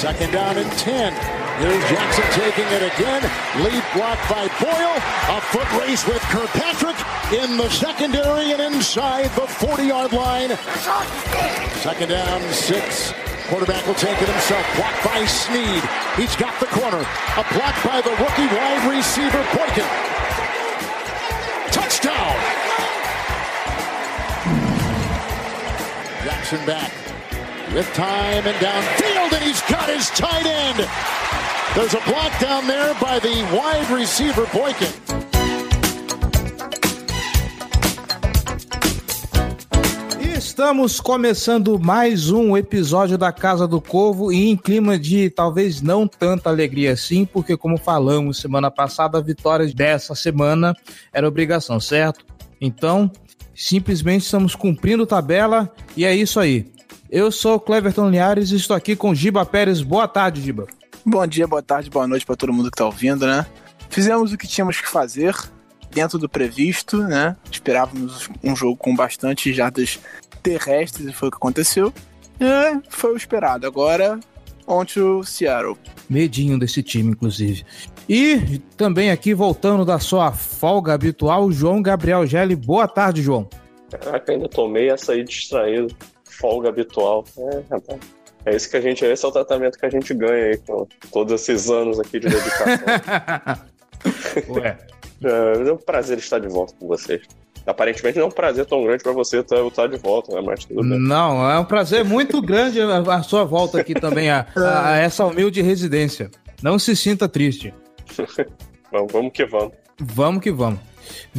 Second down and 10. Here's Jackson taking it again. Lead blocked by Boyle. A foot race with Kirkpatrick in the secondary and inside the 40 yard line. Second down, six. Quarterback will take it himself. Blocked by Sneed. He's got the corner. A block by the rookie wide receiver, Boykin. Touchdown. Jackson back with time and downfield, and he's got his tight end. There's a block down there by the wide receiver, Boykin. Estamos começando mais um episódio da Casa do Corvo e em clima de talvez não tanta alegria assim, porque como falamos semana passada, a vitória dessa semana era obrigação, certo? Então, simplesmente estamos cumprindo tabela e é isso aí. Eu sou o Cleverton Linhares e estou aqui com Giba Pérez. Boa tarde, Giba. Bom dia, boa tarde, boa noite para todo mundo que tá ouvindo, né? Fizemos o que tínhamos que fazer dentro do previsto, né? Esperávamos um jogo com bastante jardas terrestres e foi o que aconteceu. É, foi o esperado. Agora, ontem o Seattle. Medinho desse time, inclusive. E também aqui, voltando da sua folga habitual, João Gabriel Gelli. Boa tarde, João. Caraca, ainda tomei essa aí distraído. Folga habitual. É, rapaz. É isso que a gente, esse é o tratamento que a gente ganha aí com todos esses anos aqui de dedicação. Ué. É, é um prazer estar de volta com vocês. Aparentemente não é um prazer tão grande para você estar, estar de volta, né? Mas tudo bem. Não, é um prazer muito grande a, sua volta aqui também a, a, a essa humilde residência. Não se sinta triste. vamos, vamos que vamos. Vamos que vamos.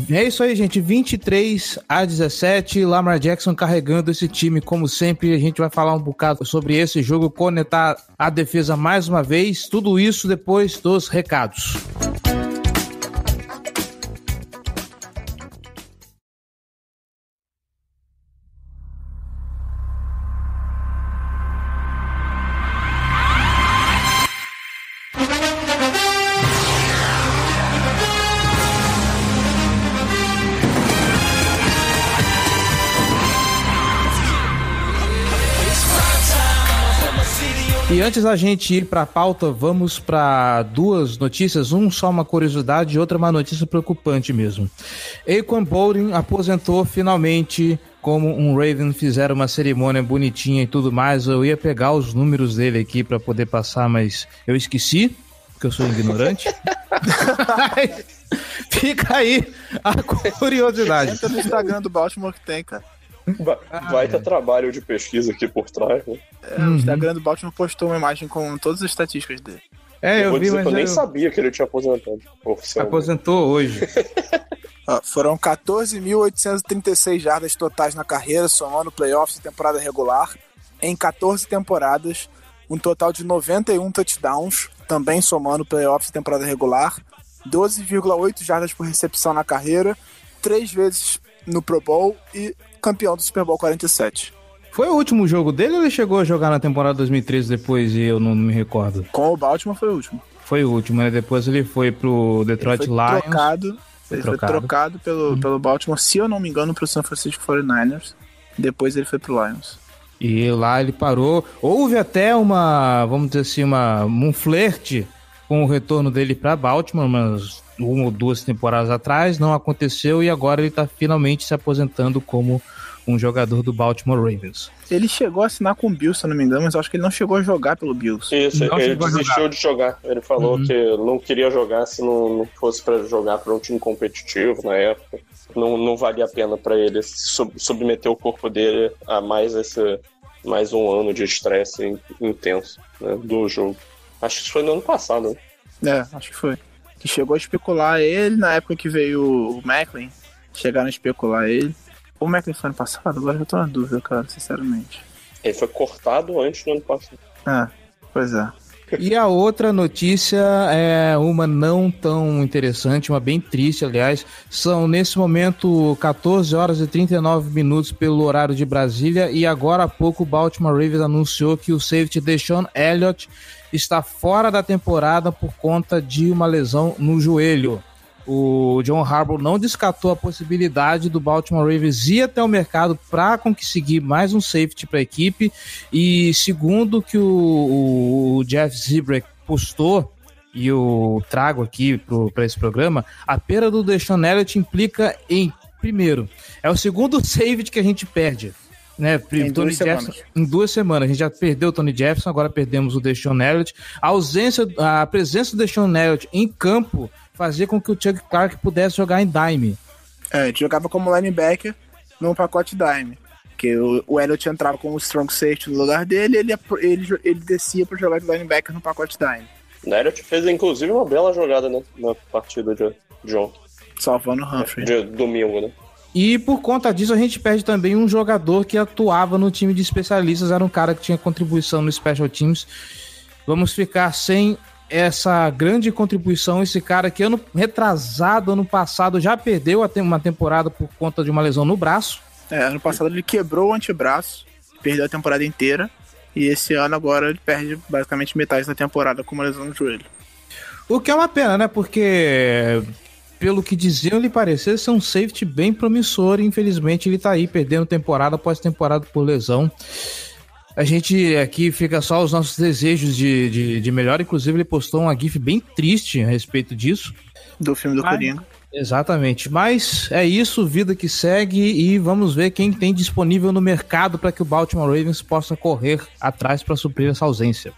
É isso aí, gente. 23 a 17. Lamar Jackson carregando esse time, como sempre. A gente vai falar um bocado sobre esse jogo, conectar a defesa mais uma vez. Tudo isso depois dos recados. E antes da gente ir para a pauta, vamos para duas notícias. Um só uma curiosidade e outra uma notícia preocupante mesmo. Aquan Bowden aposentou finalmente como um Raven fizeram uma cerimônia bonitinha e tudo mais. Eu ia pegar os números dele aqui para poder passar, mas eu esqueci, porque eu sou ignorante. Fica aí a curiosidade. Entra no Instagram do Baltimore que tem, cara. Vai ter trabalho de pesquisa aqui por trás, né? É, o Instagram do Baltimore postou uma imagem com todas as estatísticas dele. É, eu, eu vou vi, dizer mas que eu nem eu- sabia que ele tinha aposentado aposentou hoje. Ó, foram 14.836 jardas totais na carreira, somando playoffs e temporada regular, em 14 temporadas, um total de 91 touchdowns, também somando playoffs e temporada regular, 12,8 jardas por recepção na carreira, três vezes no Pro Bowl e campeão do Super Bowl 47. Foi o último jogo dele ou ele chegou a jogar na temporada 2013 depois e eu não me recordo? Com o Baltimore foi o último. Foi o último, né? Depois ele foi pro Detroit Ele foi Lions. trocado, Foi ele trocado. foi trocado pelo, pelo Baltimore, se eu não me engano, pro San Francisco 49ers. Depois ele foi pro Lions. E lá ele parou. Houve até uma, vamos dizer assim, uma, um flerte com o retorno dele para Baltimore, mas uma ou duas temporadas atrás não aconteceu e agora ele tá finalmente se aposentando como um jogador do Baltimore Ravens. Ele chegou a assinar com o Bills, se eu não me engano, mas acho que ele não chegou a jogar pelo Bills. Isso, Não ele desistiu de jogar. Ele falou Uhum. que não queria jogar se não, não fosse pra jogar para um time competitivo na época. Não, não valia a pena pra ele sub- submeter o corpo dele a mais esse mais um ano de estresse in- intenso né, do jogo. Acho que isso foi no ano passado, né? É, acho que foi. Que chegou a especular ele na época que veio o Macklin. Chegaram a especular ele. O Macklin foi ano passado? Agora eu tô na dúvida, cara, sinceramente. Ele foi cortado antes do ano passado. É, pois é. E a outra notícia é uma não tão interessante, uma bem triste, aliás. São nesse momento 14 horas e 39 minutos pelo horário de Brasília e agora há pouco o Baltimore Ravens anunciou que o safety Deshaun Elliott está fora da temporada por conta de uma lesão no joelho o John Harbaugh não descartou a possibilidade do Baltimore Ravens ir até o mercado para conseguir mais um safety para a equipe. E segundo que o, o Jeff Zibrek postou, e eu trago aqui para esse programa, a perda do Deshaun Elliott implica em, primeiro, é o segundo safety que a gente perde. Né, em, Tony duas Jefferson, em duas semanas. A gente já perdeu o Tony Jefferson, agora perdemos o Deshaun Elliott. A ausência, a presença do Deshaun Elliott em campo fazia com que o Chuck Clark pudesse jogar em dime. É, ele jogava como linebacker num pacote dime. Que o, o Elliott entrava como strong safety no lugar dele ele, ele, ele descia para jogar de linebacker no pacote dime. O Elliott fez inclusive uma bela jogada né, na partida de, de ontem. Salvando o Humphrey. De domingo, né? E por conta disso, a gente perde também um jogador que atuava no time de especialistas, era um cara que tinha contribuição no Special Teams. Vamos ficar sem essa grande contribuição. Esse cara que ano retrasado, ano passado, já perdeu uma temporada por conta de uma lesão no braço. É, ano passado ele quebrou o antebraço, perdeu a temporada inteira. E esse ano agora ele perde basicamente metade da temporada com uma lesão no joelho. O que é uma pena, né? Porque pelo que diziam, ele parecia ser um safety bem promissor e infelizmente ele tá aí perdendo temporada após temporada por lesão. A gente aqui fica só os nossos desejos de, de, de melhor. Inclusive, ele postou uma GIF bem triste a respeito disso. Do filme do Coringa. Exatamente. Mas é isso, vida que segue e vamos ver quem tem disponível no mercado para que o Baltimore Ravens possa correr atrás para suprir essa ausência.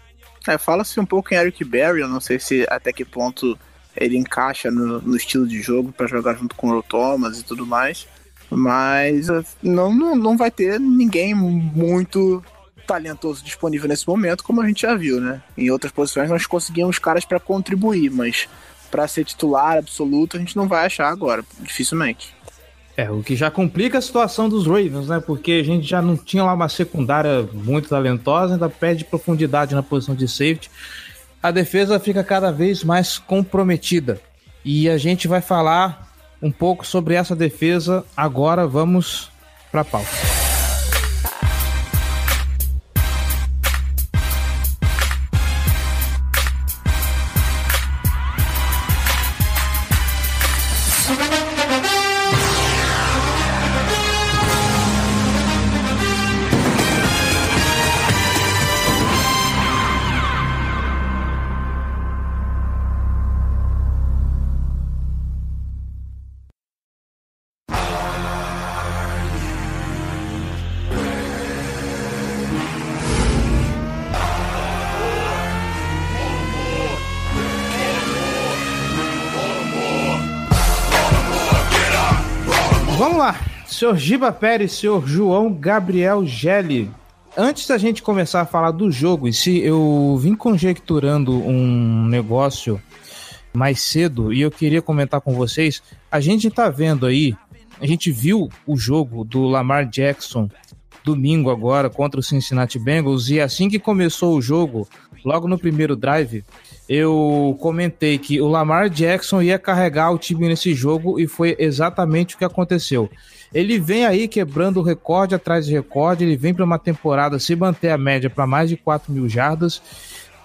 É, fala-se um pouco em Eric Berry, eu não sei se até que ponto ele encaixa no, no estilo de jogo para jogar junto com o Thomas e tudo mais. Mas não, não, não vai ter ninguém muito talentoso disponível nesse momento, como a gente já viu, né? Em outras posições nós conseguimos caras para contribuir, mas para ser titular absoluto a gente não vai achar agora, dificilmente. É, o que já complica a situação dos Ravens, né? Porque a gente já não tinha lá uma secundária muito talentosa, ainda perde profundidade na posição de safety. A defesa fica cada vez mais comprometida. E a gente vai falar um pouco sobre essa defesa agora. Vamos para a pauta. Senhor Giba Pérez, senhor João Gabriel Gelli. Antes da gente começar a falar do jogo, e se eu vim conjecturando um negócio mais cedo e eu queria comentar com vocês, a gente tá vendo aí, a gente viu o jogo do Lamar Jackson domingo agora contra o Cincinnati Bengals e assim que começou o jogo, logo no primeiro drive, eu comentei que o Lamar Jackson ia carregar o time nesse jogo e foi exatamente o que aconteceu. Ele vem aí quebrando recorde atrás de recorde, ele vem para uma temporada se manter a média para mais de 4 mil jardas.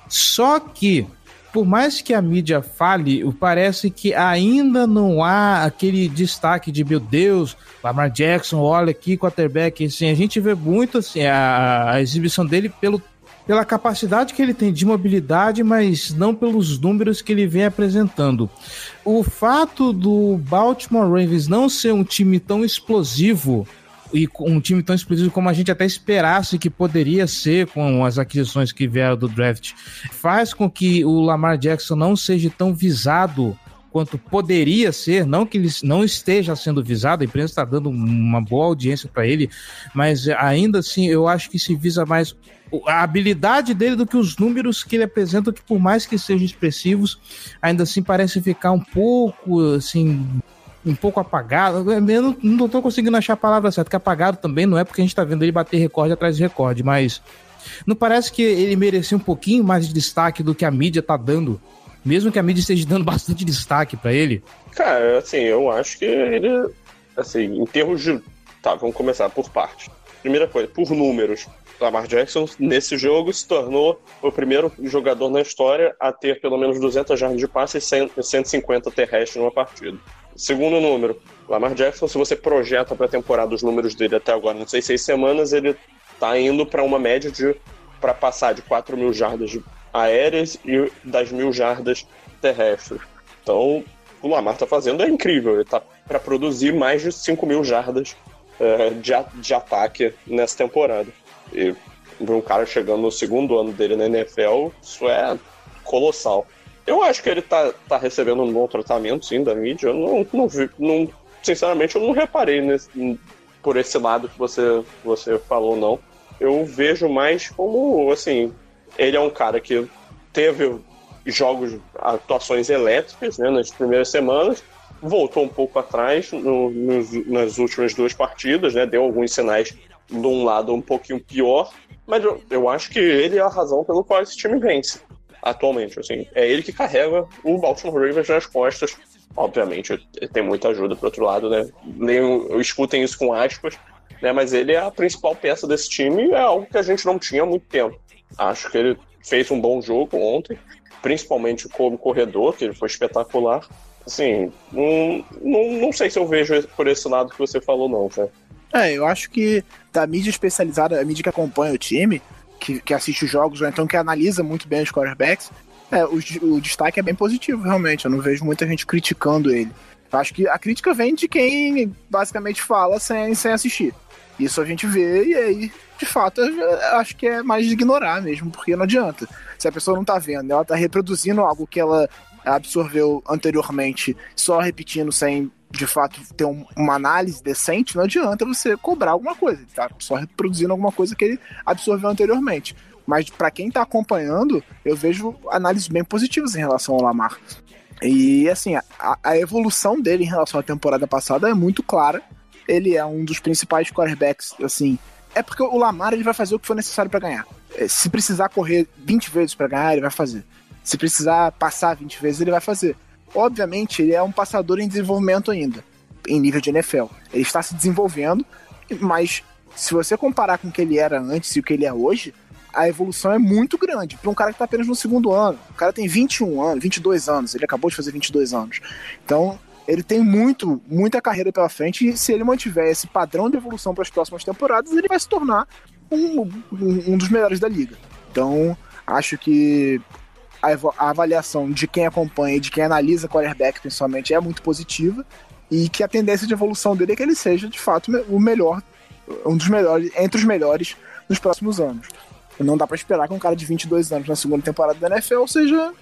Só que, por mais que a mídia fale, parece que ainda não há aquele destaque de meu Deus, Lamar Jackson, olha aqui, quarterback. Assim, a gente vê muito assim, a, a exibição dele pelo pela capacidade que ele tem de mobilidade, mas não pelos números que ele vem apresentando. O fato do Baltimore Ravens não ser um time tão explosivo e um time tão explosivo como a gente até esperasse que poderia ser com as aquisições que vieram do draft, faz com que o Lamar Jackson não seja tão visado quanto poderia ser, não que ele não esteja sendo visado, a imprensa está dando uma boa audiência para ele, mas ainda assim eu acho que se visa mais a habilidade dele do que os números que ele apresenta, que por mais que sejam expressivos, ainda assim parece ficar um pouco assim um pouco apagado. Eu não, não tô conseguindo achar a palavra certa, que apagado também não é porque a gente tá vendo ele bater recorde atrás de recorde, mas Não parece que ele merecia um pouquinho mais de destaque do que a mídia tá dando? Mesmo que a mídia esteja dando bastante destaque para ele? Cara, assim, eu acho que ele, assim, em termos de. Tá, vamos começar por parte. Primeira coisa, por números. Lamar Jackson, nesse jogo, se tornou o primeiro jogador na história a ter pelo menos 200 jardas de passe e 150 terrestres numa partida. Segundo número, Lamar Jackson, se você projeta para a temporada os números dele até agora, não sei, seis semanas, ele está indo para uma média de para passar de 4 mil jardas aéreas e das mil jardas terrestres. Então, o Lamar está fazendo é incrível. Ele está para produzir mais de 5 mil jardas uh, de, de ataque nessa temporada. E um cara chegando no segundo ano dele na NFL, isso é colossal. Eu acho que ele tá, tá recebendo um bom tratamento, sim, da mídia. Eu não, não vi, não, sinceramente, eu não reparei nesse, por esse lado que você, você falou, não. Eu vejo mais como, assim, ele é um cara que teve jogos, atuações elétricas né, nas primeiras semanas, voltou um pouco atrás no, nas últimas duas partidas, né, deu alguns sinais de um lado um pouquinho pior, mas eu, eu acho que ele é a razão pelo qual esse time vence atualmente. Assim, é ele que carrega o Baltimore Ravens nas costas. Obviamente, tem muita ajuda pro outro lado, né? Leiam, escutem isso com aspas, né? Mas ele é a principal peça desse time e é algo que a gente não tinha há muito tempo. Acho que ele fez um bom jogo ontem, principalmente como corredor, que ele foi espetacular. Assim, não, não, não sei se eu vejo por esse lado que você falou, não, cara. É, eu acho que da mídia especializada, a mídia que acompanha o time, que, que assiste os jogos, ou então que analisa muito bem os quarterbacks, é, o, o destaque é bem positivo, realmente. Eu não vejo muita gente criticando ele. Eu acho que a crítica vem de quem basicamente fala sem, sem assistir. Isso a gente vê e aí, de fato, acho que é mais ignorar mesmo, porque não adianta. Se a pessoa não tá vendo, ela tá reproduzindo algo que ela absorveu anteriormente, só repetindo sem de fato ter um, uma análise decente, não adianta você cobrar alguma coisa, ele tá só reproduzindo alguma coisa que ele absorveu anteriormente. Mas para quem tá acompanhando, eu vejo análises bem positivas em relação ao Lamar. E assim, a, a evolução dele em relação à temporada passada é muito clara. Ele é um dos principais quarterbacks, assim. É porque o Lamar ele vai fazer o que for necessário para ganhar. É, se precisar correr 20 vezes para ganhar, ele vai fazer. Se precisar passar 20 vezes, ele vai fazer. Obviamente, ele é um passador em desenvolvimento ainda, em nível de NFL. Ele está se desenvolvendo, mas se você comparar com o que ele era antes e o que ele é hoje, a evolução é muito grande. Para um cara que está apenas no segundo ano. O cara tem 21 anos, 22 anos, ele acabou de fazer 22 anos. Então, ele tem muito, muita carreira pela frente e se ele mantiver esse padrão de evolução para as próximas temporadas, ele vai se tornar um, um, um dos melhores da liga. Então, acho que a, avaliação de quem acompanha e de quem analisa quarterback, principalmente, é muito positiva e que a tendência de evolução dele é que ele seja, de fato, o melhor, um dos melhores, entre os melhores nos próximos anos. Não dá para esperar que um cara de 22 anos na segunda temporada da NFL seja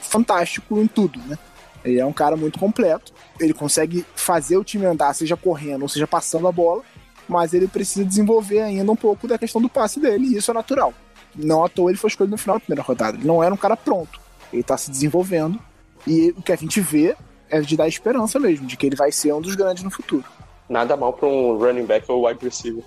fantástico em tudo, né? Ele é um cara muito completo, ele consegue fazer o time andar, seja correndo ou seja passando a bola, mas ele precisa desenvolver ainda um pouco da questão do passe dele, e isso é natural não à toa ele foi escolhido no final da primeira rodada. Ele não era um cara pronto. Ele tá se desenvolvendo. E o que a gente vê é de dar esperança mesmo, de que ele vai ser um dos grandes no futuro. Nada mal para um running back ou wide receiver.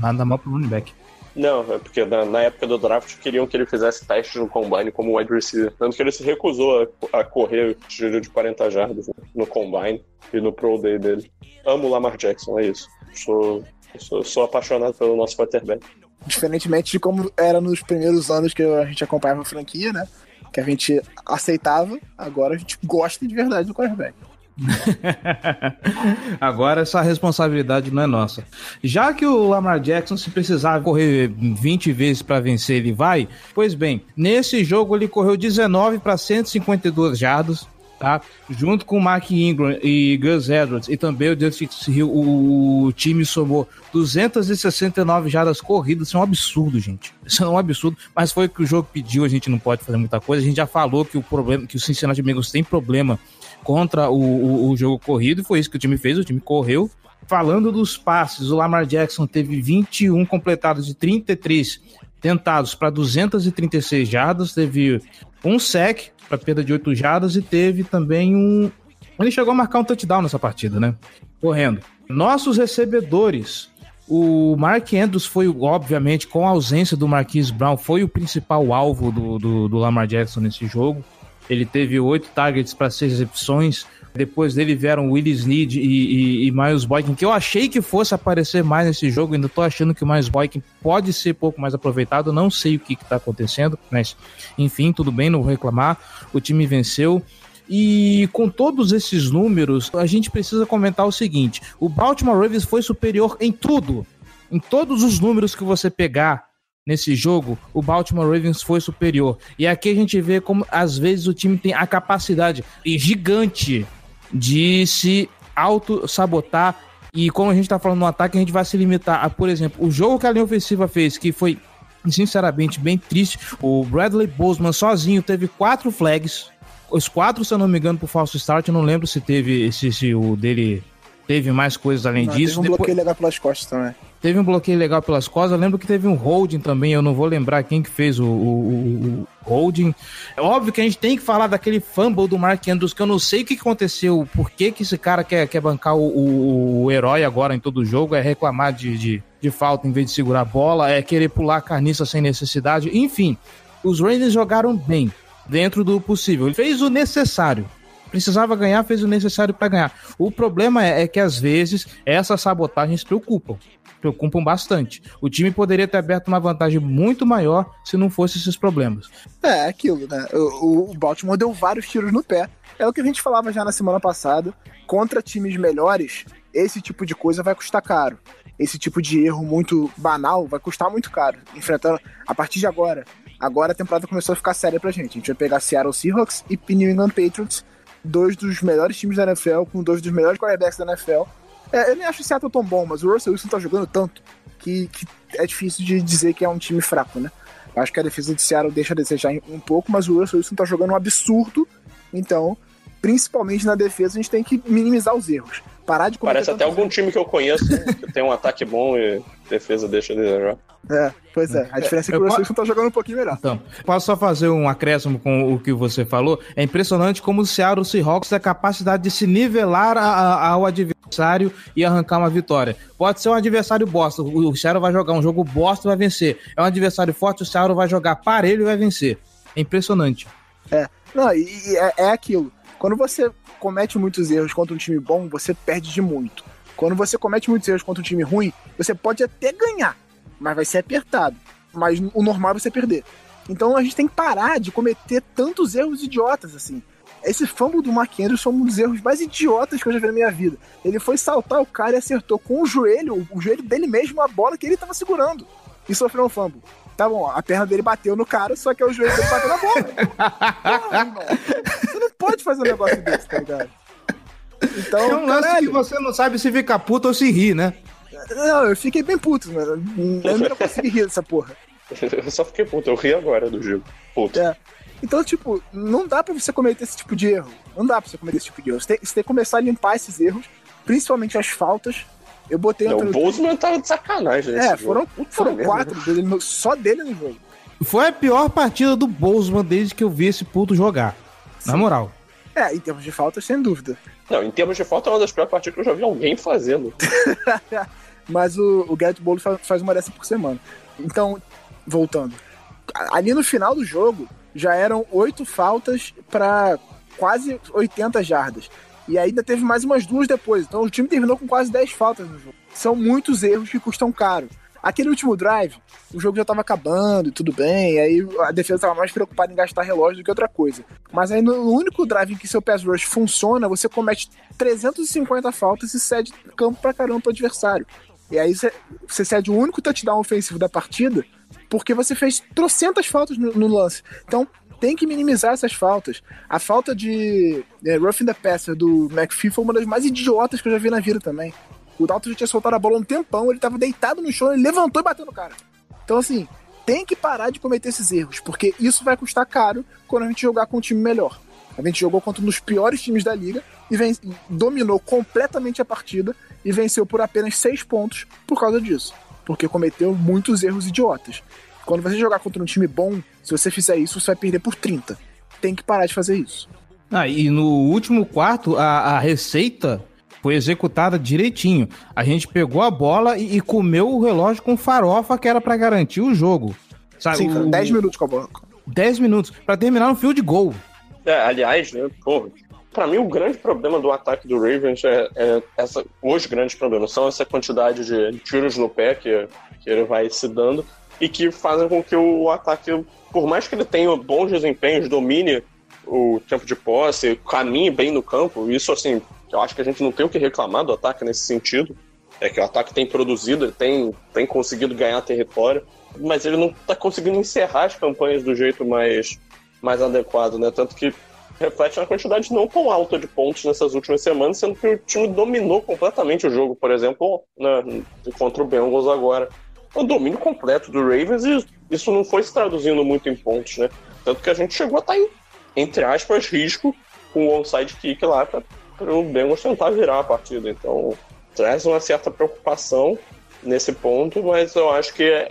Nada mal para um running back. Não, é porque na, na, época do draft queriam que ele fizesse testes no combine como wide receiver. Tanto que ele se recusou a, a correr tiro de 40 jardas no combine e no pro day dele. Amo o Lamar Jackson, é isso. Sou, sou, sou apaixonado pelo nosso quarterback. Diferentemente de como era nos primeiros anos que a gente acompanhava a franquia, né? Que a gente aceitava, agora a gente gosta de verdade do quarterback. Agora essa responsabilidade não é nossa. Já que o Lamar Jackson, se precisar correr 20 vezes para vencer, ele vai. Pois bem, nesse jogo ele correu 19 para 152 jardas, tá? Junto com o Mark Ingram e Gus Edwards e também o Justice Hill, o, time somou 269 jardas corridas. Isso é um absurdo, gente. Isso é um absurdo, mas foi o que o jogo pediu, a gente não pode fazer muita coisa. A gente já falou que o problema, que o Cincinnati Bengals tem problema contra o, o, o jogo corrido, e foi isso que o time fez, o time correu. Falando dos passes, o Lamar Jackson teve 21 completados de 33 tentados para 236 jardas, teve um sec para perda de 8 jardas e teve também um. Ele chegou a marcar um touchdown nessa partida, né? Correndo. Nossos recebedores. O Mark Andrews foi, obviamente, com a ausência do Marquise Brown, foi o principal alvo do, do, do Lamar Jackson nesse jogo. Ele teve oito targets para seis recepções. Depois dele vieram Willis Need e, e, e, Miles Boykin, que eu achei que fosse aparecer mais nesse jogo. Ainda tô achando que o Miles Boykin pode ser pouco mais aproveitado. Não sei o que, está acontecendo, mas enfim, tudo bem, não vou reclamar. O time venceu. E com todos esses números, a gente precisa comentar o seguinte: o Baltimore Ravens foi superior em tudo. Em todos os números que você pegar nesse jogo, o Baltimore Ravens foi superior. E aqui a gente vê como às vezes o time tem a capacidade gigante de se auto-sabotar. E como a gente tá falando no ataque, a gente vai se limitar a, por exemplo, o jogo que a linha ofensiva fez, que foi sinceramente bem triste. O Bradley Bozeman sozinho teve quatro flags. Os quatro, se eu não me engano, por falso start. Eu não lembro se teve se, se o dele teve mais coisas além não, disso. Teve um Depois... bloqueio legal pelas costas também. Teve um bloqueio legal pelas costas. Eu lembro que teve um holding também. Eu não vou lembrar quem que fez o, o, o holding. É óbvio que a gente tem que falar daquele fumble do Mark Andrews, que eu não sei o que aconteceu. Por que, que esse cara quer, quer bancar o, o, herói agora em todo jogo? É reclamar de, de, de, falta em vez de segurar a bola, é querer pular a carniça sem necessidade. Enfim, os Raiders jogaram bem, dentro do possível. Ele fez o necessário precisava ganhar, fez o necessário para ganhar. O problema é, é, que às vezes essas sabotagens preocupam preocupam bastante. O time poderia ter aberto uma vantagem muito maior se não fosse esses problemas. É, é aquilo, né? O, o Baltimore deu vários tiros no pé. É o que a gente falava já na semana passada. Contra times melhores, esse tipo de coisa vai custar caro. Esse tipo de erro muito banal vai custar muito caro. Enfrentando a partir de agora. Agora a temporada começou a ficar séria pra gente. A gente vai pegar Seattle Seahawks e New England Patriots, dois dos melhores times da NFL, com dois dos melhores quarterbacks da NFL é, eu nem acho o Seattle tão bom, mas o Russell Wilson tá jogando tanto que, que é difícil de dizer que é um time fraco, né? Acho que a defesa de Seattle deixa a desejar um pouco, mas o Russell Wilson tá jogando um absurdo. Então, principalmente na defesa, a gente tem que minimizar os erros. Parar de Parece até algum time que eu conheço que tem um ataque bom e defesa deixa a desejar. É, pois é. A diferença é que o Russell Wilson tá jogando um pouquinho melhor. Então, posso só fazer um acréscimo com o que você falou? É impressionante como o Seattle Seahawks tem a capacidade de se nivelar a, a, ao adversário e arrancar uma vitória. Pode ser um adversário bosta. O, o Seattle vai jogar um jogo bosta e vai vencer. É um adversário forte, o Seattle vai jogar parelho e vai vencer. É impressionante. É. Não, e, e é, é aquilo. Quando você comete muitos erros contra um time bom, você perde de muito. Quando você comete muitos erros contra um time ruim, você pode até ganhar, mas vai ser apertado. Mas o normal é você perder. Então a gente tem que parar de cometer tantos erros idiotas assim. Esse fumble do Mark Andrews foi um dos erros mais idiotas que eu já vi na minha vida. Ele foi saltar o cara e acertou com o joelho, o joelho dele mesmo, a bola que ele tava segurando. E sofreu um fumble. Tá bom, a perna dele bateu no cara, só que é o joelho dele bateu na bola. você não pode fazer um negócio desse, tá ligado? Então, é um lance caralho. que você não sabe se fica puto ou se ri, né? Não, eu fiquei bem puto, mano. Eu não consegui rir dessa porra. Eu só fiquei puto, eu ri agora do jogo. Puto. É. Então, tipo, não dá pra você cometer esse tipo de erro. Não dá pra você cometer esse tipo de erro. Você tem, você tem que começar a limpar esses erros, principalmente as faltas. Eu botei não, O Bozeman tava de sacanagem. É, foram, foram quatro dele, só dele no jogo. Foi a pior partida do Bozeman desde que eu vi esse puto jogar. Sim. Na moral. É, em termos de faltas, sem dúvida. Não, em termos de falta, é uma das piores partidas que eu já vi alguém fazendo. Mas o, o Garrett Bowles faz uma dessa por semana. Então, voltando. Ali no final do jogo, já eram oito faltas para quase 80 jardas. E ainda teve mais umas duas depois. Então o time terminou com quase 10 faltas no jogo. São muitos erros que custam caro. Aquele último drive, o jogo já estava acabando e tudo bem, aí a defesa estava mais preocupada em gastar relógio do que outra coisa. Mas aí no único drive em que seu pass rush funciona, você comete 350 faltas e cede campo pra caramba pro adversário. E aí você cede o único touchdown ofensivo da partida porque você fez trocentas faltas no, no lance. Então, tem que minimizar essas faltas. A falta de é, roughing the passer do McPhee foi uma das mais idiotas que eu já vi na vida também. O Dalton já tinha soltado a bola um tempão, ele tava deitado no chão, ele levantou e bateu no cara. Então, assim, tem que parar de cometer esses erros, porque isso vai custar caro quando a gente jogar com um time melhor. A gente jogou contra um dos piores times da liga e vem, dominou completamente a partida e venceu por apenas seis pontos por causa disso. Porque cometeu muitos erros idiotas. Quando você jogar contra um time bom, se você fizer isso, você vai perder por 30. Tem que parar de fazer isso. Ah, e no último quarto, a, a receita foi executada direitinho. A gente pegou a bola e, e comeu o relógio com farofa que era para garantir o jogo. Sabe? Sim, 10 minutos com a bola. 10 minutos, para terminar no field goal. É, aliás, né, porra, para mim o grande problema do ataque do Ravens é, é, essa, os grandes problemas são essa quantidade de tiros no pé que, que ele vai se dando e que fazem com que o ataque, por mais que ele tenha bons desempenhos, domine o tempo de posse, caminhe bem no campo, isso assim, eu acho que a gente não tem o que reclamar do ataque nesse sentido. É que o ataque tem produzido, tem, tem conseguido ganhar território, mas ele não está conseguindo encerrar as campanhas do jeito mais, mais adequado, né? Tanto que reflete uma quantidade não tão alta de pontos nessas últimas semanas, sendo que o time dominou completamente o jogo, por exemplo, né, contra o Bengals agora. O domínio completo do Ravens e isso não foi se traduzindo muito em pontos, né? Tanto que a gente chegou a estar tá em, entre aspas, risco com o onside kick lá para o Bengals tentar virar a partida. Então, traz uma certa preocupação nesse ponto, mas eu acho que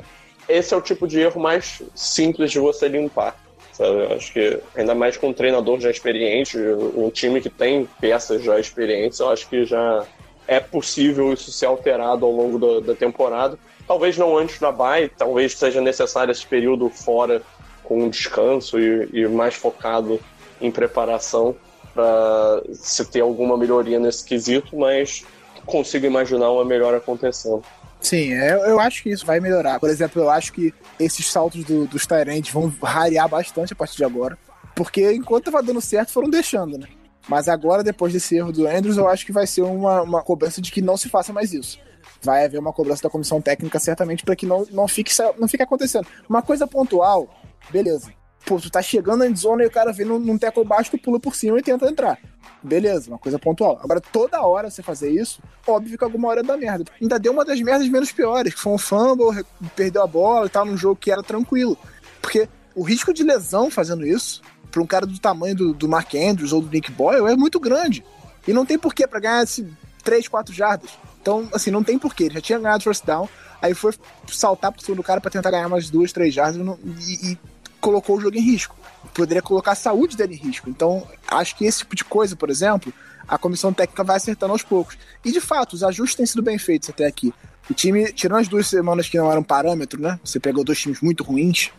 esse é o tipo de erro mais simples de você limpar. Sabe? Acho que ainda mais com um treinador já experiente, um time que tem peças já experientes, eu acho que já é possível isso ser alterado ao longo da, da temporada. Talvez não antes da bye, talvez seja necessário esse período fora com um descanso e, e mais focado em preparação para se ter alguma melhoria nesse quesito, mas consigo imaginar uma melhora acontecendo. Sim, é, eu acho que isso vai melhorar. Por exemplo, eu acho que esses saltos do, dos Tyrants vão rarear bastante a partir de agora. Porque enquanto tava dando certo, foram deixando, né? Mas agora, depois desse erro do Andrews, eu acho que vai ser uma, uma cobrança de que não se faça mais isso. Vai haver uma cobrança da comissão técnica, certamente, para que não, não, fique, não fique acontecendo. Uma coisa pontual, beleza. Pô, tu tá chegando na endzone e o cara vem num, num teco baixo, tu pula por cima e tenta entrar. Beleza, uma coisa pontual. Agora, toda hora você fazer isso, óbvio que alguma hora dá merda. Ainda deu uma das merdas menos piores, que foi um fumble, perdeu a bola e tal, num jogo que era tranquilo. Porque o risco de lesão fazendo isso, pra um cara do tamanho do, do Mark Andrews ou do Nick Boyle, é muito grande. E não tem porquê para ganhar esse 3, 4 jardas. Então, assim, não tem porquê. Ele já tinha ganhado first down, aí foi saltar pro cima do cara para tentar ganhar mais duas, três jardas e, e colocou o jogo em risco. Poderia colocar a saúde dele em risco. Então, acho que esse tipo de coisa, por exemplo, a comissão técnica vai acertando aos poucos. E de fato, os ajustes têm sido bem feitos até aqui. O time, tirando as duas semanas que não eram parâmetro, né? Você pegou dois times muito ruins.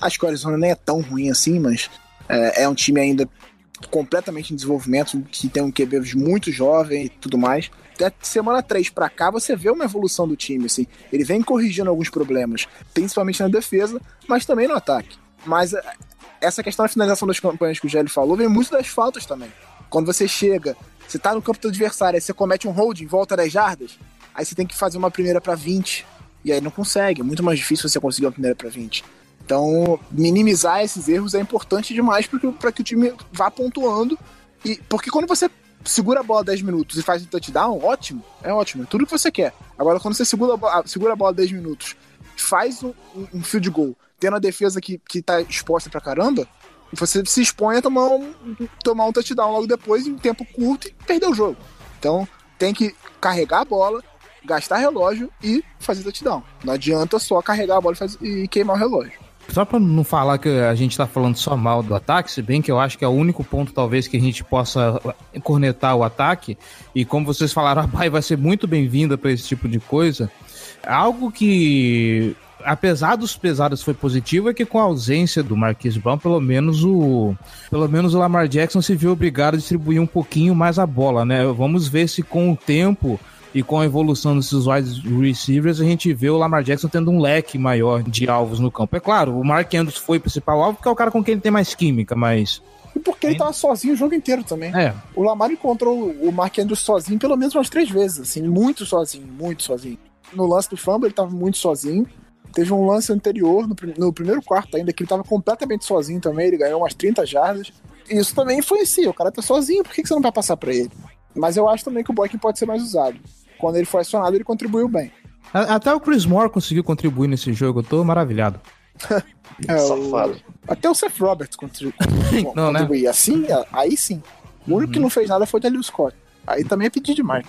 Acho que o Arizona nem é tão ruim assim, mas é, é um time ainda completamente em desenvolvimento, que tem um QB muito jovem e tudo mais. Até semana 3 para cá, você vê uma evolução do time, assim. Ele vem corrigindo alguns problemas, principalmente na defesa, mas também no ataque. Mas é, essa questão da finalização das campanhas que o Gelli falou vem muito das faltas também. Quando você chega, você tá no campo do adversário, aí você comete um hold em volta das jardas, aí você tem que fazer uma primeira para 20, e aí não consegue. É muito mais difícil você conseguir uma primeira para 20. Então, minimizar esses erros é importante demais para que o time vá pontuando. E, porque quando você segura a bola 10 minutos e faz um touchdown, ótimo, é ótimo, é tudo que você quer. Agora, quando você segura a bola, segura a bola 10 minutos, faz um, um field goal tendo a defesa que, que tá exposta pra caramba, você se expõe a tomar um, tomar um touchdown logo depois em tempo curto e perder o jogo. Então tem que carregar a bola, gastar relógio e fazer touchdown. Não adianta só carregar a bola e, fazer, e queimar o relógio. Só para não falar que a gente tá falando só mal do ataque, se bem que eu acho que é o único ponto talvez que a gente possa cornetar o ataque, e como vocês falaram, a Bai vai ser muito bem-vinda para esse tipo de coisa. Algo que apesar dos pesados foi positivo, é que com a ausência do Marquise Brown, pelo menos o pelo menos o Lamar Jackson se viu obrigado a distribuir um pouquinho mais a bola, né? Vamos ver se com o tempo e com a evolução desses wide receivers, a gente vê o Lamar Jackson tendo um leque maior de alvos no campo. É claro, o Mark Andrews foi o principal alvo porque é o cara com quem ele tem mais química, mas e porque ele tava sozinho o jogo inteiro também. É. O Lamar encontrou o Mark Andrews sozinho pelo menos umas três vezes, assim, muito sozinho, muito sozinho. No lance do fumble ele tava muito sozinho. Teve um lance anterior, no, no primeiro quarto ainda, que ele tava completamente sozinho também, ele ganhou umas 30 jardas. Isso também influencia, o cara tá sozinho, por que, que você não vai passar para ele? Mas eu acho também que o Boykin pode ser mais usado. Quando ele foi acionado, ele contribuiu bem. Até o Chris Moore conseguiu contribuir nesse jogo, eu tô maravilhado. é, Safado. O... Até o Seth Roberts contribuiu. não, né? Assim, aí sim. O único uhum. que não fez nada foi o Daniel Scott. Aí também é pedir demais.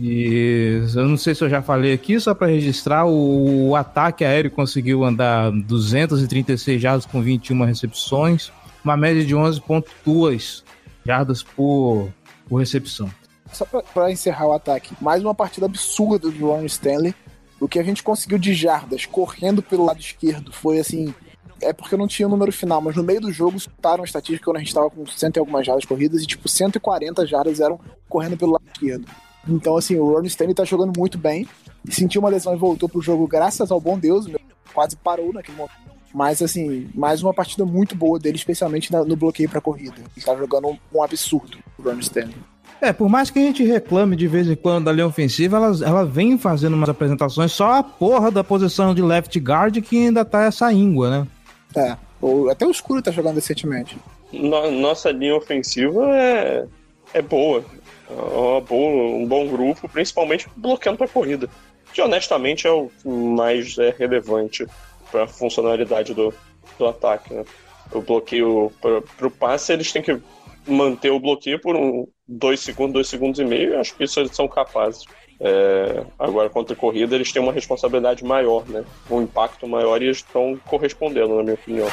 E eu não sei se eu já falei aqui, só para registrar, o, o, ataque aéreo conseguiu andar 236 jardas com 21 recepções, uma média de 11.2 jardas por, por recepção. só pra encerrar o ataque, mais uma partida absurda do Ron Stanley. O que a gente conseguiu de jardas correndo pelo lado esquerdo foi assim. É porque eu não tinha o número final, mas no meio do jogo soltaram a estatística quando a gente tava com cento e algumas jardas corridas e tipo 140 jardas eram correndo pelo lado esquerdo. Então, assim, o Ron Stanley tá jogando muito bem. Sentiu uma lesão e voltou pro jogo, graças ao bom Deus. Quase parou naquele momento. Mas, assim, mais uma partida muito boa dele, especialmente no bloqueio pra corrida. Ele tá jogando um, um absurdo, o Ron Stanley. É, por mais que a gente reclame de vez em quando da linha ofensiva, ela, ela vem fazendo umas apresentações, só a porra da posição de left guard que ainda tá essa íngua, né? É, o, até o escuro tá jogando recentemente. No, nossa linha ofensiva é, é boa. Uma boa. Um bom grupo, principalmente bloqueando pra corrida. Que honestamente é o mais é, relevante pra funcionalidade do, do ataque, né? O bloqueio para o passe, eles têm que manter o bloqueio por um, dois segundos, dois segundos e meio, acho que isso eles são capazes. É, agora, contra a corrida, eles têm uma responsabilidade maior, né? Um impacto maior e eles estão correspondendo, na minha opinião.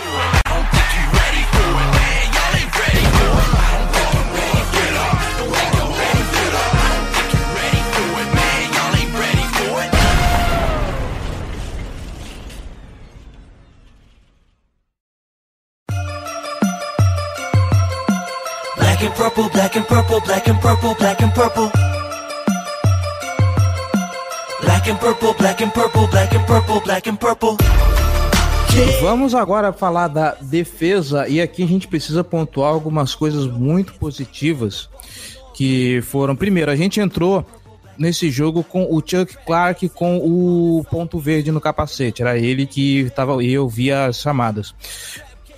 Black and purple, black and purple, black and purple, black and purple. Black and purple, black and purple, black and purple, black and purple. Vamos agora falar da defesa e aqui a gente precisa pontuar algumas coisas muito positivas que foram. Primeiro, a gente entrou nesse jogo com o Chuck Clark com o ponto verde no capacete. Era ele que estava eu via as chamadas.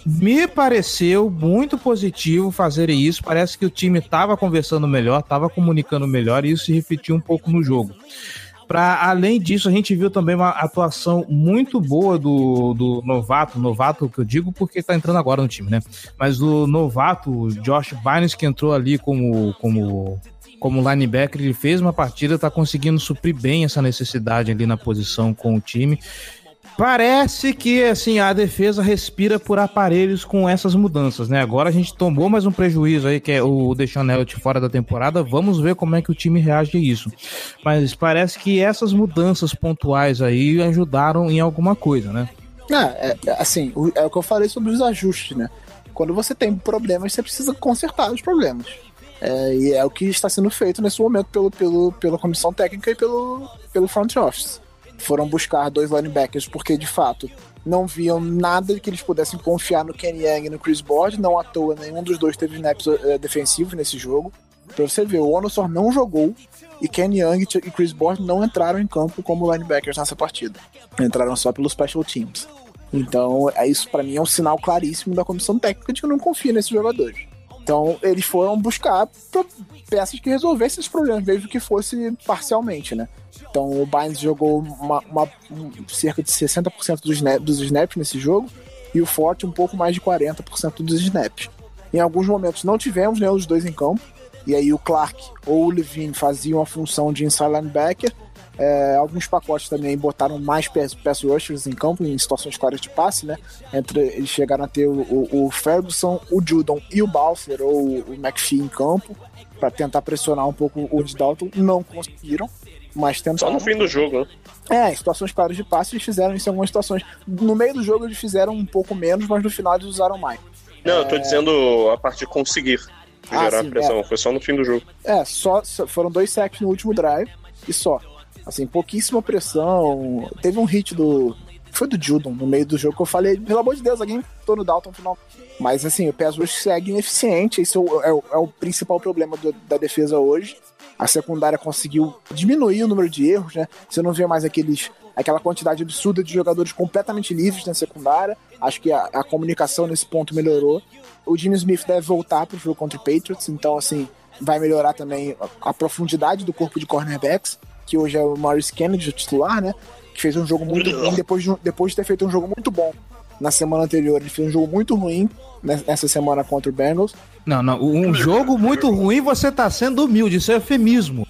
Me pareceu muito positivo fazer isso. Parece que o time estava conversando melhor, estava comunicando melhor e isso se refletiu um pouco no jogo. Pra, além disso, a gente viu também uma atuação muito boa do, do novato, novato que eu digo porque está entrando agora no time, né? Mas o novato, Josh Bynes, que entrou ali como, como, como linebacker, ele fez uma partida, está conseguindo suprir bem essa necessidade ali na posição com o time. Parece que assim a defesa respira por aparelhos com essas mudanças, né? Agora a gente tomou mais um prejuízo aí, que é o Deixan Elliott fora da temporada. Vamos ver como é que o time reage a isso. Mas parece que essas mudanças pontuais aí ajudaram em alguma coisa, né? É, é assim, é o que eu falei sobre os ajustes, né? Quando você tem problemas, você precisa consertar os problemas. É, e é o que está sendo feito nesse momento pelo, pelo, pela comissão técnica e pelo, pelo front office foram buscar dois linebackers porque de fato não viam nada que eles pudessem confiar no Kenny Young e no Chris Board. Não à toa, nenhum dos dois teve snaps uh, defensivos nesse jogo. Pra você ver, o Onosor não jogou e Kenny Young e Chris Board não entraram em campo como linebackers nessa partida. Entraram só pelos special teams. Então, é isso para mim é um sinal claríssimo da comissão técnica de que não confia nesses jogadores. Então, eles foram buscar peças que resolvessem esses problemas, mesmo que fosse parcialmente, né? Então o Bynes jogou uma, uma, um, cerca de 60% dos, dos snaps nesse jogo e o Forte um pouco mais de 40% dos snaps. Em alguns momentos não tivemos nenhum dos dois em campo, e aí o Clark ou o Levine faziam a função de inside linebacker. É, alguns pacotes também botaram mais pass, pass rushers em campo, em situações claras de passe, né? Entre, eles chegaram a ter o, o, o Ferguson, o Judon e o Balser ou o McPhee em campo para tentar pressionar um pouco o Dalton. Não conseguiram mas tentaram. Só no fim do jogo, né? É, em situações claras de passe eles fizeram isso em algumas situações. No meio do jogo eles fizeram um pouco menos, mas no final eles usaram mais. Não, é... eu tô é. dizendo a parte de conseguir ah, gerar sim, pressão. É. Foi só no fim do jogo. É, só, foram dois sacks no último drive e só. Assim, pouquíssima pressão. Teve um hit do. Foi do Judon no meio do jogo que eu falei, pelo amor de Deus, alguém tô no Dalton final. Mas assim, o PES hoje segue ineficiente. Esse é o, é o, é o principal problema do, da defesa hoje a secundária conseguiu diminuir o número de erros, né? Você não vê mais aqueles aquela quantidade absurda de jogadores completamente livres na secundária. Acho que a, a comunicação nesse ponto melhorou. O Jimmy Smith deve voltar para o jogo contra o Patriots, então assim vai melhorar também a, a profundidade do corpo de cornerbacks, que hoje é o Maurice Kennedy, o titular, né? Que fez um jogo muito ruim depois de, depois de ter feito um jogo muito bom na semana anterior. Ele fez um jogo muito ruim nessa semana contra o Bengals. Não, não. Um jogo muito ruim, você tá sendo humilde, isso é eufemismo.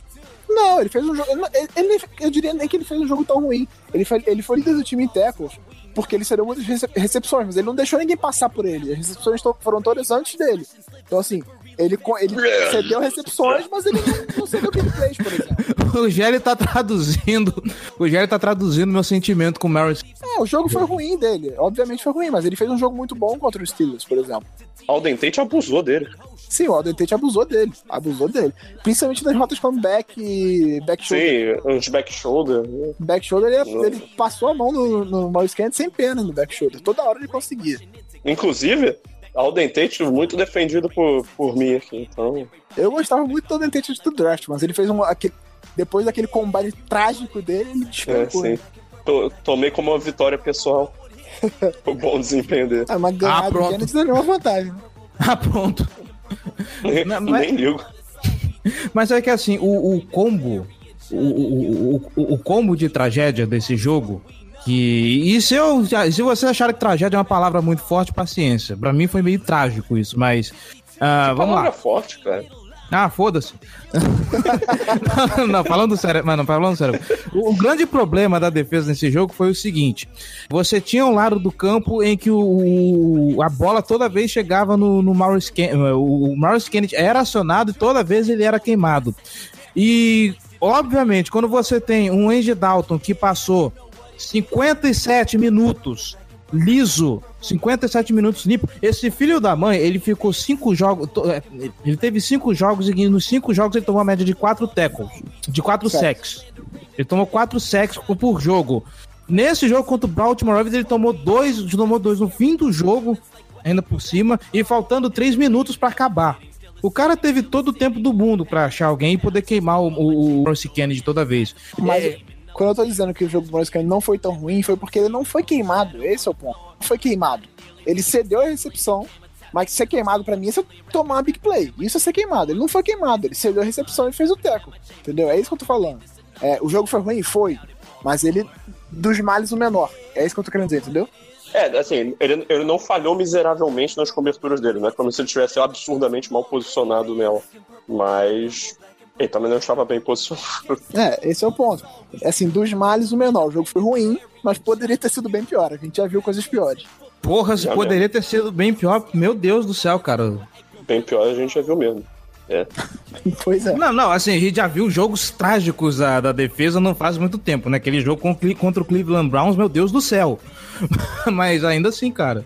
Não, ele fez um jogo. Ele, ele, eu diria nem que ele fez um jogo tão ruim. Ele foi, ele foi líder do time em tackles, porque ele cedeu muitas recepções, mas ele não deixou ninguém passar por ele. As recepções foram todas antes dele. Então, assim, Ele, ele cedeu recepções, mas ele não, não cedeu big plays, por exemplo. O Gelli tá traduzindo. O Gelli tá traduzindo meu sentimento com o Maris. É, o jogo foi ruim dele. Obviamente foi ruim, mas ele fez um jogo muito bom contra os Steelers, por exemplo. Alden Tate abusou dele. Sim, o Alden Tate abusou dele. Abusou dele. Principalmente das rotas como back, back shoulder. Sim, uns back shoulder. Back shoulder, ele, ele passou a mão no, no Maurice Kennedy sem pena no back shoulder. Toda hora ele conseguia. Inclusive, Alden Tate muito defendido por, por mim aqui, então. Eu gostava muito do Alden Tate do draft, mas ele fez um... Aquele, depois daquele combate trágico dele, ele É, sim. To- tomei como uma vitória pessoal o bom desempenho dele. Ah, mas ganhar Ah, do pronto. Kennedy daria uma vantagem. Né? Ah, pronto. Não, mas- Nem ligo. Mas é que assim, o, o combo. O, o, o- o combo de tragédia desse jogo. Que. E se, eu, se você achar que tragédia é uma palavra muito forte, paciência. Pra mim foi meio trágico isso, mas. ah, vamos Palavra lá. forte, cara. Ah, foda-se. não, não, falando sério, mano, falando sério. O, o grande problema da defesa nesse jogo foi o seguinte: você tinha um lado do campo em que o, o- a bola toda vez chegava no, no Maurice Kennedy. O Maurice Kennedy era acionado e toda vez ele era queimado. E, obviamente, quando você tem um Andy Dalton que passou 57 minutos liso, 57 minutos limpo. Esse filho da mãe, ele ficou cinco jogos. é, Ele teve cinco jogos e nos cinco jogos ele tomou uma média de quatro tackles, de quatro sacks. Ele tomou quatro sacks por jogo. Nesse jogo contra o Baltimore Ravens, ele tomou dois, tomou dois no fim do jogo, ainda por cima, e faltando três minutos pra acabar. O cara teve todo o tempo do mundo pra achar alguém e poder queimar o, o, o Kennedy toda vez. Mas É, quando eu tô dizendo que o jogo do Maurice Kennedy não foi tão ruim, foi porque ele não foi queimado. Esse é o ponto. Não foi queimado. Ele cedeu a recepção, mas ser queimado pra mim é você tomar uma big play. Isso é ser queimado. Ele não foi queimado. Ele cedeu a recepção e fez o teco. Entendeu? É isso que eu tô falando. É, o jogo foi ruim? Foi. Mas ele, dos males, o menor. É isso que eu tô querendo dizer, entendeu? É, assim, ele, ele não falhou miseravelmente nas coberturas dele, né? Como se ele tivesse absurdamente mal posicionado nela. Mas ele também não estava bem posicionado. É, esse é o ponto. É assim, dos males, o menor. O jogo foi ruim, mas poderia ter sido bem pior. A gente já viu coisas piores. porra, se Já poderia ter sido bem pior. Meu Deus do céu, cara. Bem pior a gente já viu mesmo. É. Pois é. Não, não, assim, a gente já viu jogos trágicos da, da defesa não faz muito tempo, né? Aquele jogo com o Cle- contra o Cleveland Browns, meu Deus do céu. mas ainda assim, cara.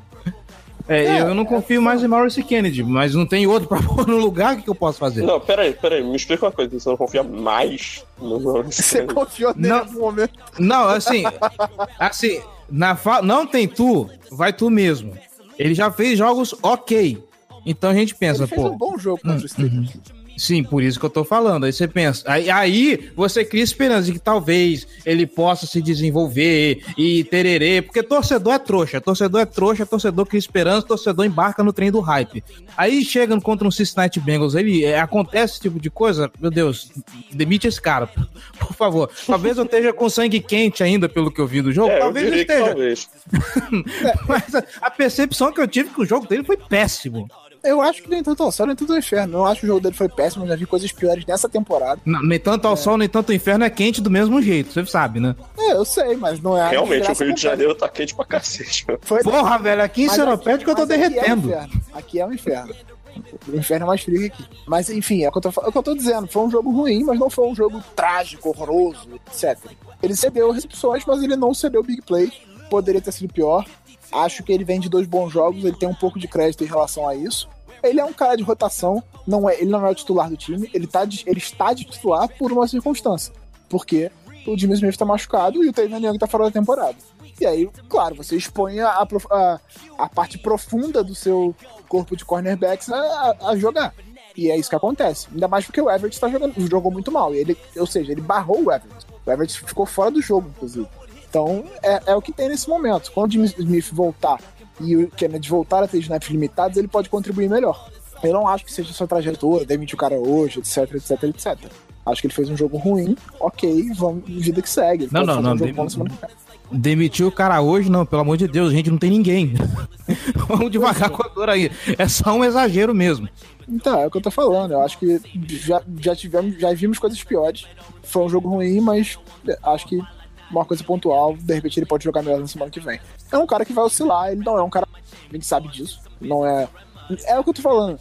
É, É, eu não confio mais em Maurice Kennedy, mas não tem outro pra pôr no lugar, o que, que eu posso fazer? Não, peraí, peraí, me explica uma coisa, você não confia mais no Maurice Você Kennedy? confiou nele Não. algum momento. Não, assim, assim, na fa... não tem tu, vai tu mesmo. Ele já fez jogos ok. Então a gente pensa, Ele fez pô. um bom jogo contra os Steelers. Sim, por isso que eu tô falando. Aí você pensa. Aí, aí você cria esperança de que talvez ele possa se desenvolver e tererê. Porque torcedor é trouxa. Torcedor é trouxa, torcedor cria esperança, torcedor embarca no trem do hype. Aí chega contra um Cincinnati Bengals, ele é, acontece esse tipo de coisa. Meu Deus, demite esse cara, por favor. Talvez eu esteja com sangue quente ainda pelo que eu vi do jogo. É, talvez eu esteja. talvez. Mas a, a percepção que eu tive que o jogo dele foi péssimo. Eu acho que nem tanto ao céu, nem tanto ao inferno. Eu acho que o jogo dele foi péssimo, já vi coisas piores nessa temporada. Não, nem tanto ao sol, nem tanto ao inferno é quente do mesmo jeito, você sabe, né? É, eu sei, mas não é. a Realmente, o Rio de. Janeiro tá quente pra cacete. Foi Porra, velho, aqui em Seropédico eu tô mas aqui é o derretendo. inferno. Aqui é o inferno. O inferno é mais frio que aqui. Mas enfim, é o, que eu tô, é o que eu tô dizendo. Foi um jogo ruim, mas não foi um jogo trágico, horroroso, etc. Ele cedeu recepções, mas ele não cedeu big plays. Poderia ter sido pior. Acho que ele vem de dois bons jogos, ele tem um pouco de crédito em relação a isso. Ele é um cara de rotação, não é, ele não é o titular do time, ele, tá de- ele está de titular por uma circunstância. Porque o Jimmy Smith tá machucado e o Tavian Young tá fora da temporada. E aí, claro, você expõe a, a, a- parte profunda do seu corpo de cornerbacks a, a- jogar. E é isso que acontece. Ainda mais porque o Everett tá jogando, jogou muito mal. Ele, ou seja, ele barrou o Everett. O Everett ficou fora do jogo, inclusive. Então, é, é o que tem nesse momento. Quando o Jimmy Smith voltar e o Kennedy voltar a ter snaps limitados, ele pode contribuir melhor. Eu não acho que seja sua trajetória, demitir o cara hoje, etc, etc, etc. Acho que ele fez um jogo ruim, ok, vamos, vida que segue. Ele Não, não, não, Um dem-. Demitiu o cara hoje, não, pelo amor de Deus, gente, não tem ninguém. Vamos devagar com a dor aí. É só um exagero mesmo. Então, é o que eu tô falando. Eu acho que já, já tivemos, já vimos coisas piores. Foi um jogo ruim, mas acho que uma coisa pontual, de repente ele pode jogar melhor na semana que vem. É um cara que vai oscilar, ele não é um cara. A gente sabe disso. Não é. É o que eu tô falando.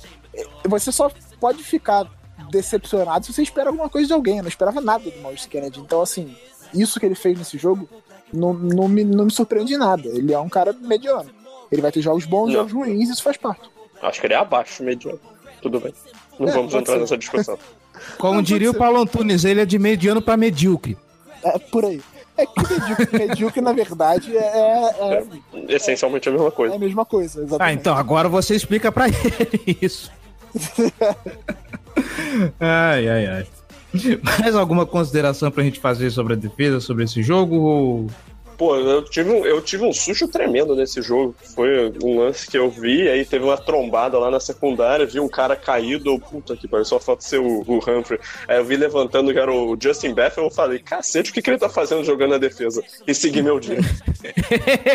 Você só pode ficar decepcionado se você espera alguma coisa de alguém. Eu não esperava nada do Maurice Kennedy. Então, assim, isso que ele fez nesse jogo não, não, me, não me surpreende em nada. Ele é um cara mediano. Ele vai ter jogos bons, Não. jogos ruins, isso faz parte. Acho que ele é abaixo mediano. Tudo bem. Não É, vamos entrar ser. nessa discussão. Como Não, diria o. Paulo Antunes, ele é de mediano pra medíocre. É por aí. É que medíocre, medíocre na verdade, é, é, Essencialmente a mesma é coisa. a mesma coisa. Ah, Exatamente. então agora você explica pra ele isso. ai, ai, ai. Mais alguma consideração pra gente fazer sobre a defesa, sobre esse jogo? Ou... Pô, eu tive, um, eu tive um susto tremendo nesse jogo. Foi um lance que eu vi, aí teve uma trombada lá na secundária, vi um cara caído, puta que pariu, só falta ser o, o Humphrey. Aí eu vi levantando que era o Justin Bethel, eu falei, cacete, o que, que ele tá fazendo jogando na defesa? E segui meu dia.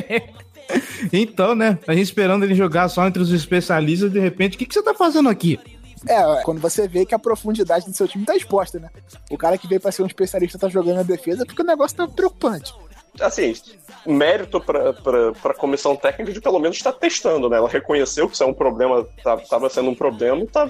então, né? A gente esperando ele jogar só entre os especialistas, de repente, o que, que você tá fazendo aqui? É, quando você vê que a profundidade do seu time tá exposta, né? O cara que veio pra ser um especialista tá jogando na defesa porque o negócio tá preocupante. Assim, mérito pra, pra, pra comissão técnica de pelo menos estar testando, né? Ela reconheceu que isso é um problema, tá- tava sendo um problema e tá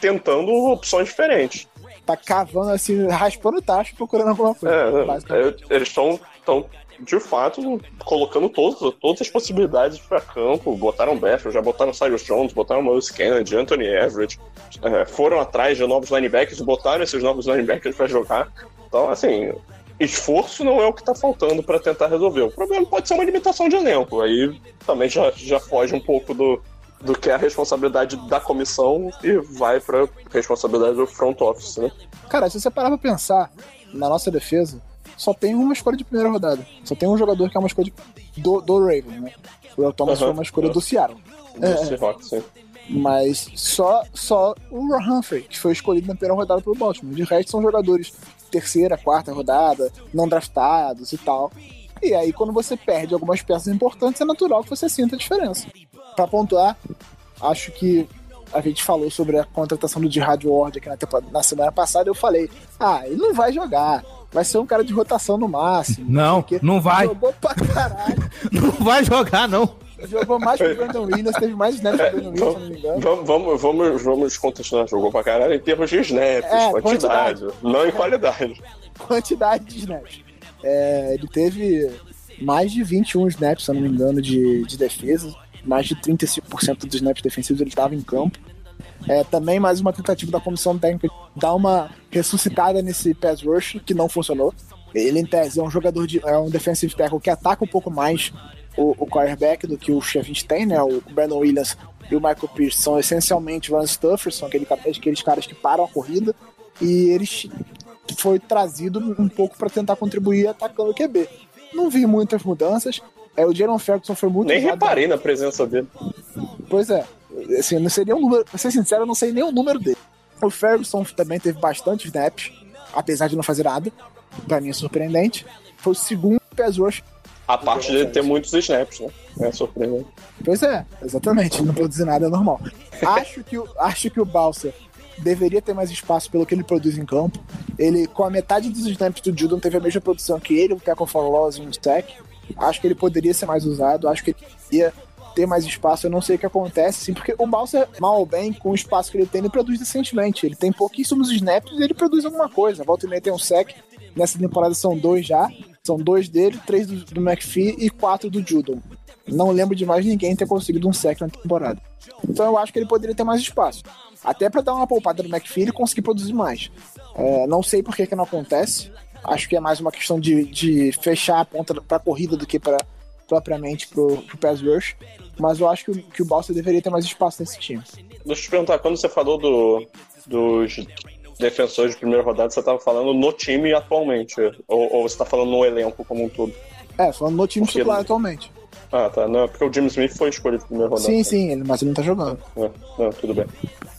tentando opções diferentes. Tá cavando assim, raspando o tacho, procurando alguma coisa. É, basicamente. é, eles estão, tão, de fato, colocando todos, todas as possibilidades para campo. Botaram Bethel, já botaram Cyrus Jones, botaram Miles Kennedy, Anthony Everett. é, foram atrás de novos linebackers, botaram esses novos linebackers para jogar. Então, assim, esforço não é o que tá faltando para tentar resolver. O problema pode ser uma limitação de elenco. Aí também já, já foge um pouco do, do que é a responsabilidade da comissão e vai para responsabilidade do front office, né? Cara, se você parar pra pensar na nossa defesa, só tem uma escolha de primeira rodada. Só tem um jogador que é uma escolha de- do, do Raven, né? O Earl Thomas Aham, foi uma escolha do Seattle. Do É. Seahawks, sim. Mas só, só o Humphrey, que foi escolhido na primeira rodada pelo Baltimore. De resto, são jogadores terceira, quarta rodada, não draftados e tal. E aí, quando você perde algumas peças importantes, é natural que você sinta a diferença. Pra pontuar, acho que a gente falou sobre a contratação do Jihad Ward aqui na, na semana passada. Eu falei, ah, ele não vai jogar. Vai ser um cara de rotação no máximo. Não, sei o quê. não vai. Jogou pra caralho. Não vai jogar, não. Jogou mais que o Brandon Williams, teve mais snaps que o Brandon Williams, se não me engano. Vamos, vamos, vamos, vamos contestar. Jogou pra caralho em termos de snaps, É, quantidade, quantidade. não em qualidade. quantidade de snaps. É, ele teve mais de 21 snaps, se eu não me engano, de, de defesa. Mais de 35% dos snaps defensivos ele estava em campo. É, também mais uma tentativa da comissão técnica de dar uma ressuscitada nesse pass rush que não funcionou. Ele, em tese, é um jogador de. é um defensive tackle que ataca um pouco mais o, o quarterback do que o Sheffield tem, né? O Brandon Williams e o Michael Pierce são essencialmente run stuffers, são aquele, aqueles caras que param a corrida. E eles foi trazido um pouco para tentar contribuir atacando o QB. Não vi muitas mudanças. É, o Jalen Ferguson foi muito Nem usado- reparei na presença dele. Pois é. Assim, não seria um número. Pra ser sincero, eu não sei nem o número dele. O Ferguson também teve bastante snaps, apesar de não fazer nada. Pra mim é surpreendente. Foi o segundo pass rush. A parte dele ter muitos snaps, né? É surpreendente. Pois é, exatamente. Não produzir nada é normal. Acho que, o- acho que o Balser deveria ter mais espaço pelo que ele produz em campo. Ele, com a metade dos snaps do Judon, teve a mesma produção que ele, o Tackle for Loss e um stack. Acho que ele poderia ser mais usado. Acho que ele ia ter mais espaço. Eu não sei o que acontece, assim, porque o Balser, mal ou bem, com o espaço que ele tem, ele produz decentemente. Ele tem pouquíssimos snaps e ele produz alguma coisa. Volta e meia tem um sec. Nessa temporada são dois já. São dois dele, três do, do McPhee e quatro do Judon. Não lembro de mais ninguém ter conseguido um sec na temporada. Então eu acho que ele poderia ter mais espaço. Até para dar uma poupada no McPhee e conseguir produzir mais. É, não sei por que, que não acontece. Acho que é mais uma questão de, de fechar a ponta para corrida do que para propriamente pro, pro pass rush. Mas eu acho que, o- que o Balsa deveria ter mais espaço nesse time. Deixa eu te perguntar, quando você falou do, dos defensores de primeira rodada, você estava falando no time atualmente? Ou, ou você está falando no elenco como um todo? É, falando no time Porque- titular atualmente. Ah, tá. Não, é porque o Jim Smith foi escolhido de primeira rodada. Sim, sim, ele, mas ele não tá jogando. É, não, tudo bem.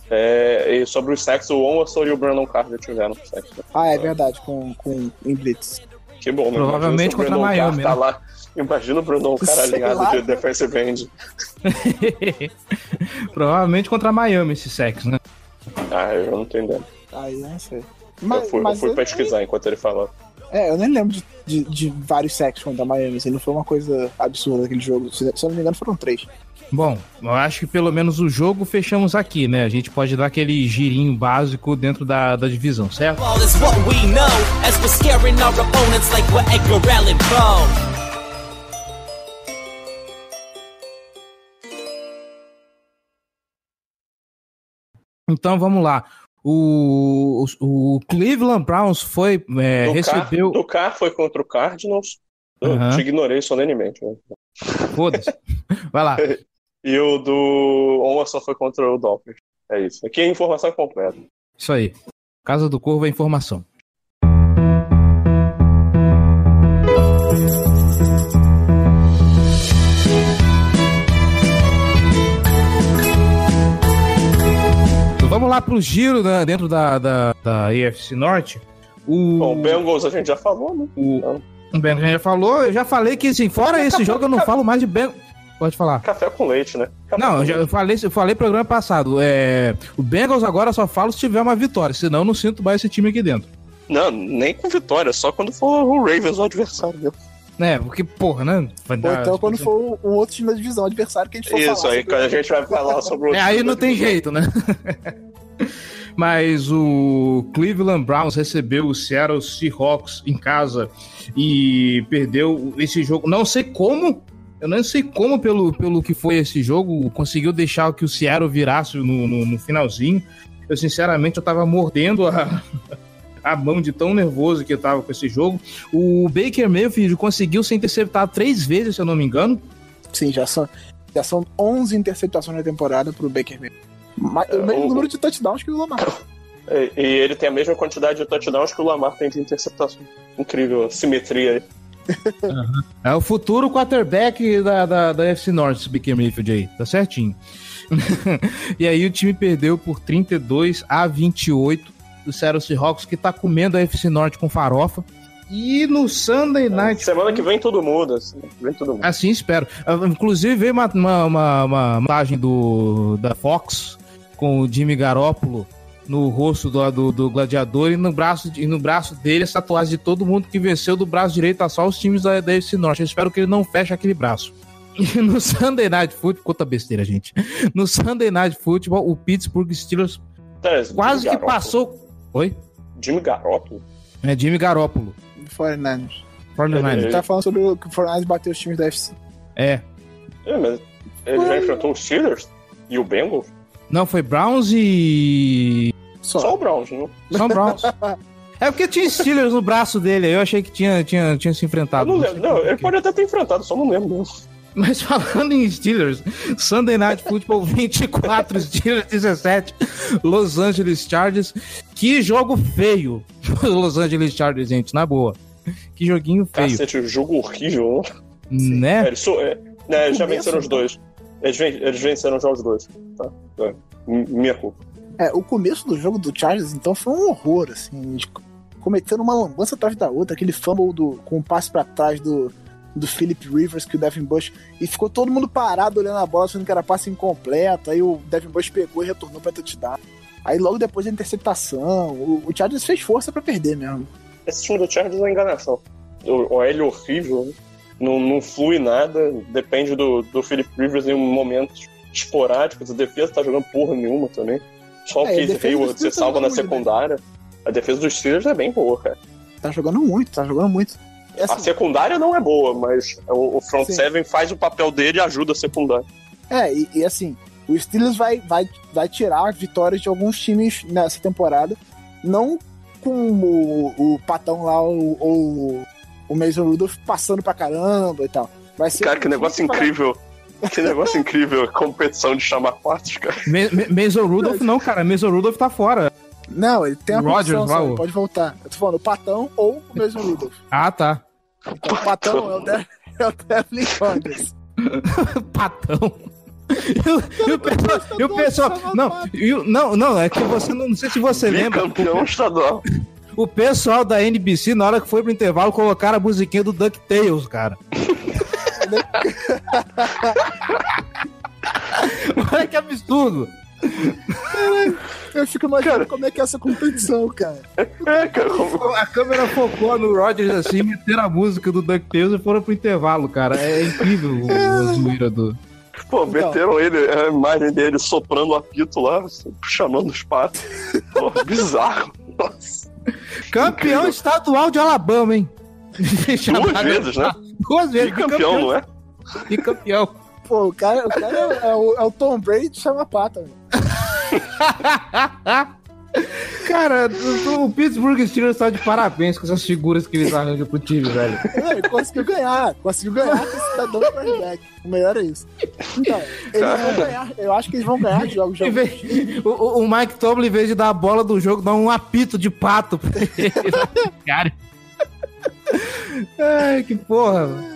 É, e sobre os sexos, o Onward e o Brandon Carter tiveram sexo. né? Ah, é verdade, com, com em Blitz. Que bom, né? Provavelmente o contra Brandon Miami, tá né? lá. Imagina o Brandon cara alinhado lá, de né? defensive end. Provavelmente contra Miami esse sexo, né? Ah, eu não tô entendendo. Aí eu não sei. eu fui, eu fui ele- pesquisar enquanto ele falava. É, eu nem lembro de, de, de vários sacks contra Miami, assim, não foi uma coisa absurda aquele jogo. Se, se eu não me engano, foram três. Bom, eu acho que pelo menos o jogo fechamos aqui, né? A gente pode dar aquele girinho básico dentro da, da divisão, certo? Então vamos lá. O, o, o Cleveland Browns foi é, do, recebeu. Car, do Car foi contra o Cardinals. Eu Aham. te ignorei solenemente. né? Foda-se. Vai lá. E o do Oma só foi contra o Dolphins. É isso. Aqui é informação completa. Isso aí. Casa do Corvo é informação. Lá pro giro né, dentro da, da, da AFC Norte. O, Bom, Bengals a gente já falou, né? o, o Ben já falou, eu já falei que assim, fora esse jogo eu não falo mais de Ben. Pode falar. Café com leite, né? Café Não, eu, já, eu falei, eu falei programa passado. É, o Bengals agora só falo se tiver uma vitória, senão eu não sinto mais esse time aqui dentro. Não, nem com vitória, só quando for o Ravens o adversário. Né? Porque, porra, né? Ou então quando for um outro time da divisão adversário que a gente for Isso, falar aí quando a gente vai falar sobre o. É, aí não tem jeito, né? Mas o Cleveland Browns recebeu o Seattle Seahawks em casa e perdeu esse jogo. Não sei como, eu não sei como, pelo, pelo que foi esse jogo, conseguiu deixar que o Seattle virasse no, no, no finalzinho. Eu, sinceramente, eu tava mordendo a, a mão de tão nervoso que eu tava com esse jogo. O Baker Mayfield conseguiu ser interceptado três vezes, se eu não me engano. Sim, já são, já são 11 interceptações na temporada pro Baker Mayfield. Ma- É, o mesmo o- número de touchdowns que o Lamar. E, e ele tem a mesma quantidade de touchdowns que o Lamar tem de interceptação. Incrível, a simetria aí. É o futuro quarterback da, da, da FC North, esse Baker Mayfield aí, tá certinho. e aí o time perdeu por 32 a 28 do Seattle Seahawks, que tá comendo a FC Norte com farofa. E no Sunday Night... Semana que vem todo mundo, assim, vem todo mundo. Assim espero. Ah, Inclusive veio uma, uma, uma, uma do, da Fox com o Jimmy Garoppolo no rosto do, do, do gladiador e no, braço, e no braço dele essa tatuagem de todo mundo que venceu do braço direito a só os times da, da FC Norte. Eu espero que ele não feche aquele braço. E no Sunday Night Football, quanta besteira, gente. No Sunday Night Football, o Pittsburgh Steelers É, quase que passou. Oi? Jimmy Garoppolo? É Jimmy Garoppolo. 49ers. 49ers. Ele- Tá falando sobre o que o 49ers bateu os times da FC. É. É, mas ele já enfrentou os Steelers e o Bengals? Não, foi Browns e. Só. Só o Browns, não? São Browns. É porque tinha Steelers no braço dele, aí eu achei que tinha, tinha, tinha se Eu enfrentado. não sei lembro. Não, ele pode até ter enfrentado, só não lembro. mesmo. Mas falando em Steelers, Sunday Night Football 24, Steelers 17, Los Angeles Chargers. Que jogo feio, Los Angeles Chargers, gente, na boa. Que joguinho feio, Cacete, jogo horrível, né? É, né? eles, so- é, né, eles já venceram os dois. Eles, ven- eles venceram já os dois. Tá? É. Minha culpa. É, o começo do jogo do Chargers, então, foi um horror, assim. eles cometendo uma lambança atrás da outra, aquele fumble do, com um passe pra trás do, do Philip Rivers, que o Devin Bush. E ficou todo mundo parado olhando a bola, achando que era passe incompleto. Aí o Devin Bush pegou e retornou pra touchdown. Aí logo depois da interceptação, o, o Chargers fez força pra perder mesmo. Esse time do Chargers é enganação. O OL horrível, né? não, não flui nada, depende do, do Philip Rivers em momentos esporádicos. A defesa tá jogando porra nenhuma também. Só o É, Case Hayward você salva na né? secundária. A defesa dos Steelers é bem boa, cara. Tá jogando muito, tá jogando muito. E, A assim, secundária não é boa, mas o, o front Sim. seven faz o papel dele e ajuda a secundária. É, e, e assim, o Steelers vai, vai, vai tirar vitórias de alguns times nessa temporada, não com o, o Patão lá, ou o, o Mason Rudolph passando pra caramba e tal. Vai ser Cara, um que negócio incrível. Que negócio incrível, a competição de chamar quartos, cara. Me- Me- Mason Rudolph não, cara. Mason Rudolph tá fora. Não, ele tem a condição, só, ele pode voltar. Eu tô falando o Patão ou o Mason Rudolph. Ah, tá. Então o Patão é o, De é o Devlin Rodgers. Patão. E o- pessoal, e o pessoal, não, e o- não, não, é que você não, não sei se você lembra, Campeão estadual. o pessoal da NBC na hora que foi pro intervalo colocaram a musiquinha do DuckTales, cara. Olha que absurdo. Eu fico imaginando como é que é essa competição, cara. É, cara, como- A câmera focou no Rogers assim, meteram a música do DuckTales e foram pro intervalo, cara. É incrível o, o zoeira do. pô, Então. meteram ele, a imagem dele soprando o apito lá, chamando os patos. Pô, bizarro. Nossa. Campeão estadual de Alabama, hein? Duas vezes, né? Duas vezes. Bicampeão, não é? Bicampeão. Pô, o cara, o cara é, é o, é o Tom Brady de chama pata, velho. Cara, o, Pittsburgh Steelers tá de parabéns com essas figuras que eles arranjam pro time, velho. Ele conseguiu ganhar. Conseguiu ganhar com esse cidadão de quarterback. O melhor é isso. Então, eles vão ganhar. Eu acho que eles vão ganhar jogos. Em jogos. vez- o, o- o Mike Tomlin, em vez de dar a bola do jogo, dá um apito de pato pra ele. Cara. Ai, que porra. mano.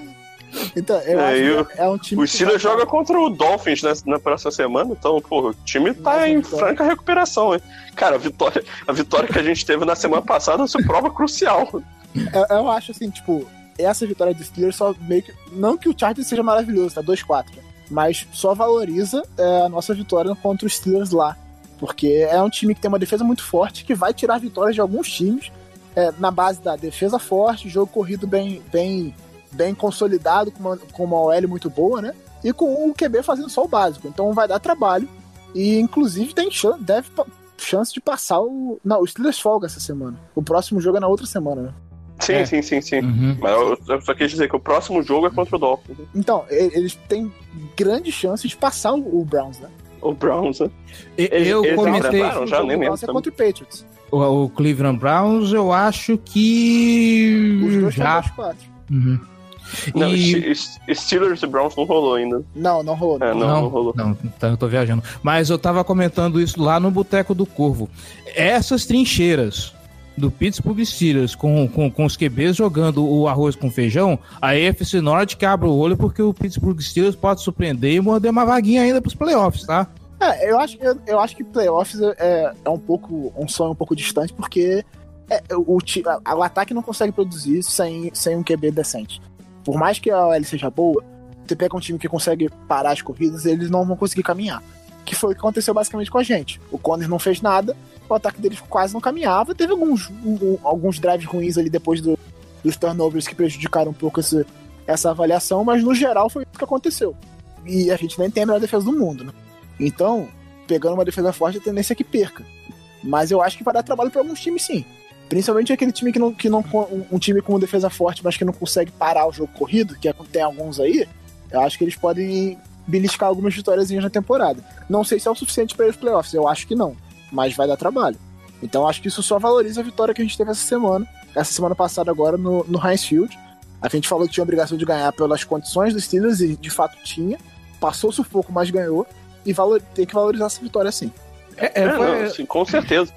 Então, eu É, acho o- que é um time. O Steelers joga contra o Dolphins né, na próxima semana, então, pô, o time tá em franca recuperação, hein? Cara, a vitória, a vitória que a gente teve na semana passada se prova crucial. Eu, eu acho assim, tipo, essa vitória do Steelers só meio que. Não que o Chargers seja maravilhoso, tá 2-4. Mas só valoriza é, a nossa vitória contra os Steelers lá. Porque é um time que tem uma defesa muito forte, que vai tirar vitórias de alguns times é, na base da defesa forte, jogo corrido bem, bem, bem consolidado, com uma, com uma OL muito boa, né? E com o QB fazendo só o básico. Então vai dar trabalho. E inclusive tem chance, deve chance de passar o. Não, o Steelers folga essa semana. O próximo jogo é na outra semana, né? Sim, É. sim, sim, sim. Uhum. Mas eu, só quis dizer que o próximo jogo é contra o Dolphins. né? Então, eles têm grandes chances de passar o, o Browns, né? O Browns, né? E- Eles- Eu eles comentei. enfrentaram? já o jogo nem lembro é contra o Patriots. O, o Cleveland Browns, eu acho Os que. dois Já. estão 2-4. Uhum. Não, E- Ste- Steelers e Browns não rolou ainda. Não, não rolou. É, não, não, rolou. Não, então eu tô viajando. Mas eu tava comentando isso lá no Boteco do Corvo. Essas trincheiras do Pittsburgh Steelers com, com, com os QBs jogando o arroz com feijão, a AFC Norte que abre o olho porque o Pittsburgh Steelers pode surpreender e morder uma vaguinha ainda pros playoffs, tá? É, eu acho, eu, eu acho que playoffs é, é um pouco um sonho um pouco distante, porque é, o, a- o ataque não consegue produzir sem, sem um QB decente. Por mais que a OL seja boa, você pega um time que consegue parar as corridas, eles não vão conseguir caminhar. Que foi o que aconteceu basicamente com a gente. O Conner não fez nada, o ataque deles quase não caminhava, teve alguns, um- alguns drives ruins ali depois do- dos turnovers que prejudicaram um pouco esse- essa avaliação, mas no geral foi isso que aconteceu. E a gente nem tem a melhor defesa do mundo, né? Então, pegando uma defesa forte, a tendência é que perca. Mas eu acho que vai dar trabalho para alguns times, sim. Principalmente aquele time que não. Que não um, um time com defesa forte, mas que não consegue parar o jogo corrido, que é, tem alguns aí. Eu acho que eles podem beliscar algumas vitórias na temporada. Não sei se é o suficiente para os playoffs, eu acho que não. Mas vai dar trabalho. Então acho que isso só valoriza a vitória que a gente teve essa semana. Essa semana passada agora no, no Heinz Field. A gente falou que tinha a obrigação de ganhar pelas condições dos Steelers e de fato tinha. Passou o sufoco, mas ganhou. E valor, tem que valorizar essa vitória sim. É, é, É, foi- não, assim, com certeza.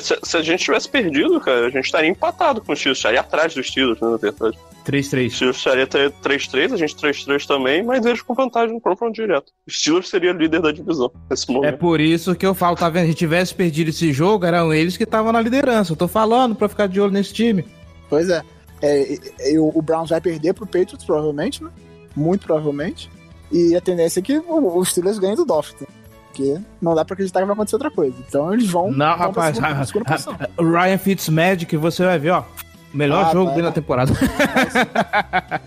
Se, se a gente tivesse perdido, cara, a gente estaria empatado com os Steelers, estaria atrás dos Steelers, né, na verdade. 3-3. Os Steelers estaria 3-3, a gente 3-3 também, mas eles com vantagem no confronto direto. O Steelers seria líder da divisão nesse É momento. por isso que eu falo, tá vendo? Se tivesse perdido esse jogo, eram eles que estavam na liderança. Eu tô falando pra ficar de olho nesse time. Pois é. É, e- e o o Browns vai perder pro Patriots, provavelmente, né? Muito provavelmente. E a tendência é que o- os Steelers ganhem do Dolphins. Porque não dá pra acreditar que vai acontecer outra coisa. Então eles vão. Não, vão rapaz. segunda- segunda Ryan Fitzmagic, você vai ver, ó. Melhor Ah, jogo vai. dele na temporada.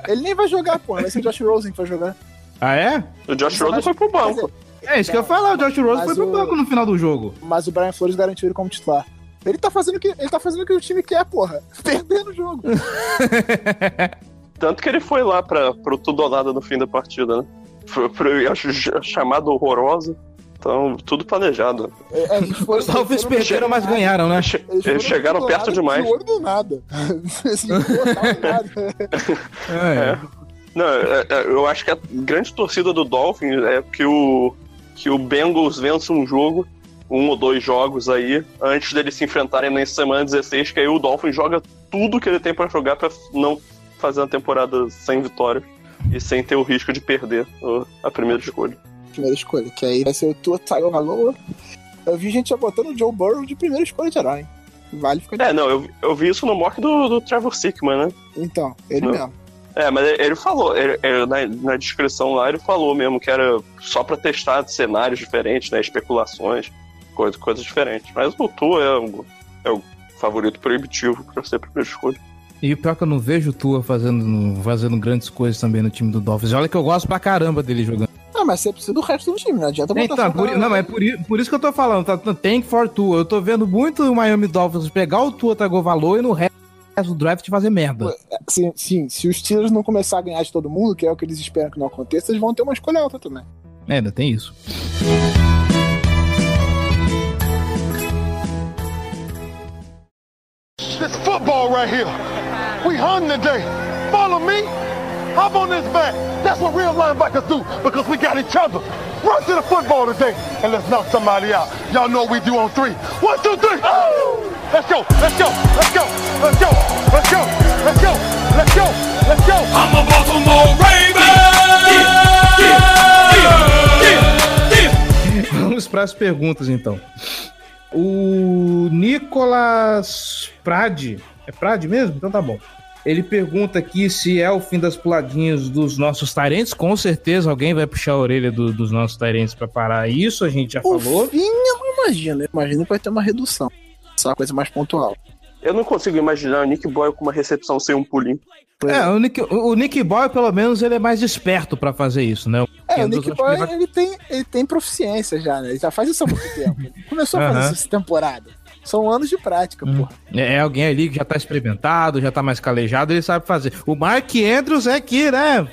Ele nem vai jogar, pô. Vai ser o Josh Rosen que vai jogar. ah, é? O Josh Rosen foi pro banco. É isso que eu ia falar. O Josh Rose Mas foi pro o- banco no final do jogo. Mas o Brian Flores garantiu ele como titular. Ele tá fazendo o que, ele tá fazendo o que o time quer, porra. Perdendo o jogo. Tanto que ele foi lá pra, pro tudo ou nada no fim da partida, né? Foi pro acho, chamada horrorosa. Então, tudo planejado. É, eles foram- Os Dolphins foram- perderam, mas ganharam, né? Eles, Eles chegaram perto demais. olho do nada. Assim, nada. É. Não, é- é- eu acho que a grande torcida do Dolphins é que o, que o Bengals vença um jogo, um ou dois jogos aí, antes deles se enfrentarem na semana 16, que aí o Dolphins joga tudo que ele tem pra jogar pra não fazer uma temporada sem vitória e sem ter o risco de perder a primeira escolha. Primeira escolha, que aí vai ser o Tua Tagovailoa. Eu vi gente já botando o Joe Burrow de primeira escolha geral, hein? Vale ficar de É, não, eu, eu vi isso no mock do, do Trevor Sickman, né? Então, ele Não. mesmo. É, mas ele falou, ele- ele- na, na descrição lá, ele falou mesmo que era só pra testar cenários diferentes, né? Especulações, coisa, coisas diferentes. Mas o Tua é o, é o favorito proibitivo pra ser a primeira escolha. E o pior é que eu não vejo o Tua fazendo, fazendo grandes coisas também no time do Dolphins. Olha que eu gosto pra caramba dele jogando. Ah, mas você precisa do resto do time, não adianta botar Então, só por, não, mas é por, por isso que eu tô falando, tá? Tank for Tua. Eu tô vendo muito o Miami Dolphins pegar o Tua Tagovailoa e no resto do draft fazer merda. Sim, sim, se os Steelers não começar a ganhar de todo mundo, que é o que eles esperam que não aconteça, eles vão ter uma escolha alta também. É, ainda tem isso. This football right here. We hung today. Follow me. Hop on this back. That's what real linebackers do because we got each other. Run to the football today and let's knock somebody out. Y'all know what we do on three. One, two, three. Let's go. Let's go. Let's go. Let's go. Let's go. Let's go. Let's go. Let's go. I'm a Baltimore Raven. Vamos para as perguntas, então. O Nicolas Prade. É Prade mesmo? Então tá bom. Ele pergunta aqui se é o fim das puladinhas dos nossos tarentes. Com certeza alguém vai puxar a orelha do- dos nossos tarentes para parar isso, a gente já O falou. fim, eu não imagino. Eu imagino que vai ter uma redução. Só uma coisa mais pontual. Eu não consigo imaginar o Nick Boyle com uma recepção sem um pulinho. É, o Nick, o Nick Boy, pelo menos, ele é mais esperto para fazer isso, né? É, o Nick Boy, ele vai- ele tem, ele tem proficiência já, né? Ele já faz isso há muito tempo. Começou a fazer isso essa temporada. São anos de prática, porra. É é alguém ali que já tá experimentado, já tá mais calejado, ele sabe fazer. O Mark Andrews é aqui, né?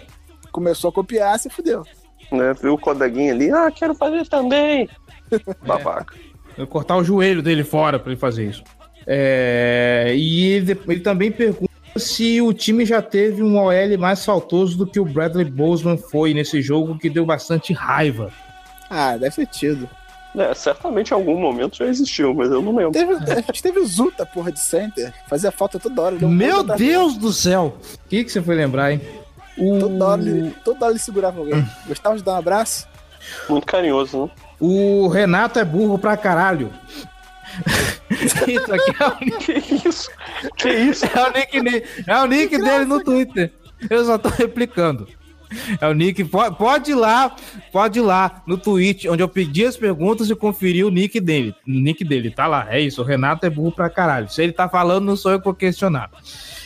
Começou a copiar, se fudeu. Né? Viu o codeguinha ali, ah, quero fazer também. Babaca. Eu cortar o joelho dele fora pra ele fazer isso. É, e ele, ele também pergunta se o time já teve um OL mais faltoso do que o Bradley Bozeman foi nesse jogo, que deu bastante raiva. Ah, deve ter tido. É, certamente em algum momento já existiu, mas eu não lembro. Teve, a gente teve o Zuta, porra, de center. Fazia falta toda hora. um Meu Deus do céu! O que, que você foi lembrar, hein? O, Toda hora, ele, toda hora ele segurava alguém. Gostava de dar um abraço? Muito carinhoso, né? o Renato é burro pra caralho. isso aqui é o nick, Que isso? Que isso? é o nick, é o nick dele no Twitter. Eu só tô replicando. É o nick. Pode, pode ir lá, pode ir lá no tweet, onde eu pedi as perguntas e conferi o nick dele. O nick dele, tá lá. É isso, o Renato é burro pra caralho. Se ele tá falando, não sou eu que vou questionar.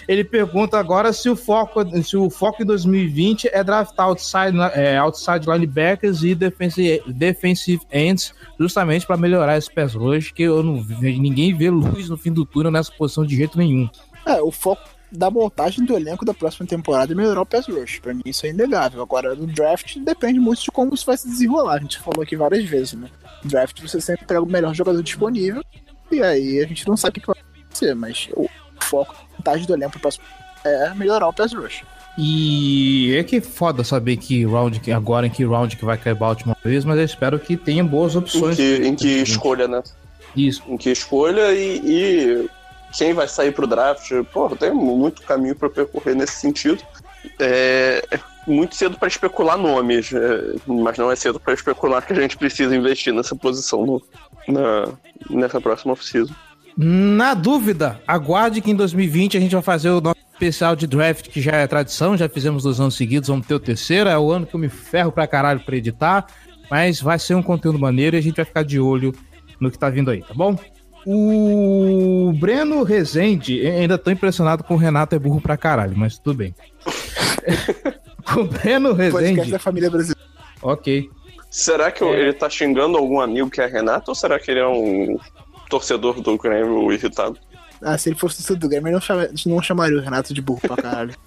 Ele pergunta agora se o foco, se o foco em 2020 é draftar outside, é, outside linebackers e defensive, defensive ends, justamente para melhorar esse pass rush, que eu não ninguém vê luz no fim do túnel nessa posição de jeito nenhum. É, o foco da montagem do elenco da próxima temporada é melhorar o pass rush. Pra mim isso é inegável. Agora, no draft depende muito de como isso vai se desenrolar. A gente falou aqui várias vezes, né? Draft você sempre pega o melhor jogador disponível e aí a gente não sabe o que vai acontecer, mas o foco da montagem do elenco pro próximo é melhorar o pass rush. E é que foda saber que round que agora em que round que vai cair Baltimore mesmo, mas eu espero que tenha boas Em opções. que, em que escolha, né? Isso. Em que escolha e, e quem vai sair pro draft. Pô, tem muito caminho para percorrer nesse sentido. É, é muito cedo para especular nomes, é, mas não é cedo para especular que a gente precisa investir nessa posição no- na, nessa próxima off-season. Na dúvida, aguarde que em 2020 a gente vai fazer o nosso especial de draft, que já é tradição, já fizemos dois anos seguidos, vamos ter o terceiro, é o ano que eu me ferro pra caralho pra editar, mas vai ser um conteúdo maneiro e a gente vai ficar de olho no que tá vindo aí, tá bom? O Breno Rezende, ainda tô impressionado com o Renato é burro pra caralho, mas tudo bem. o Breno Rezende, da família brasileira. ok. Será que ele tá xingando algum amigo que é Renato ou será que ele é um torcedor do Grêmio irritado? Ah, se ele fosse do Grêmio, ele não, chama- não chamaria o Renato de burro pra caralho.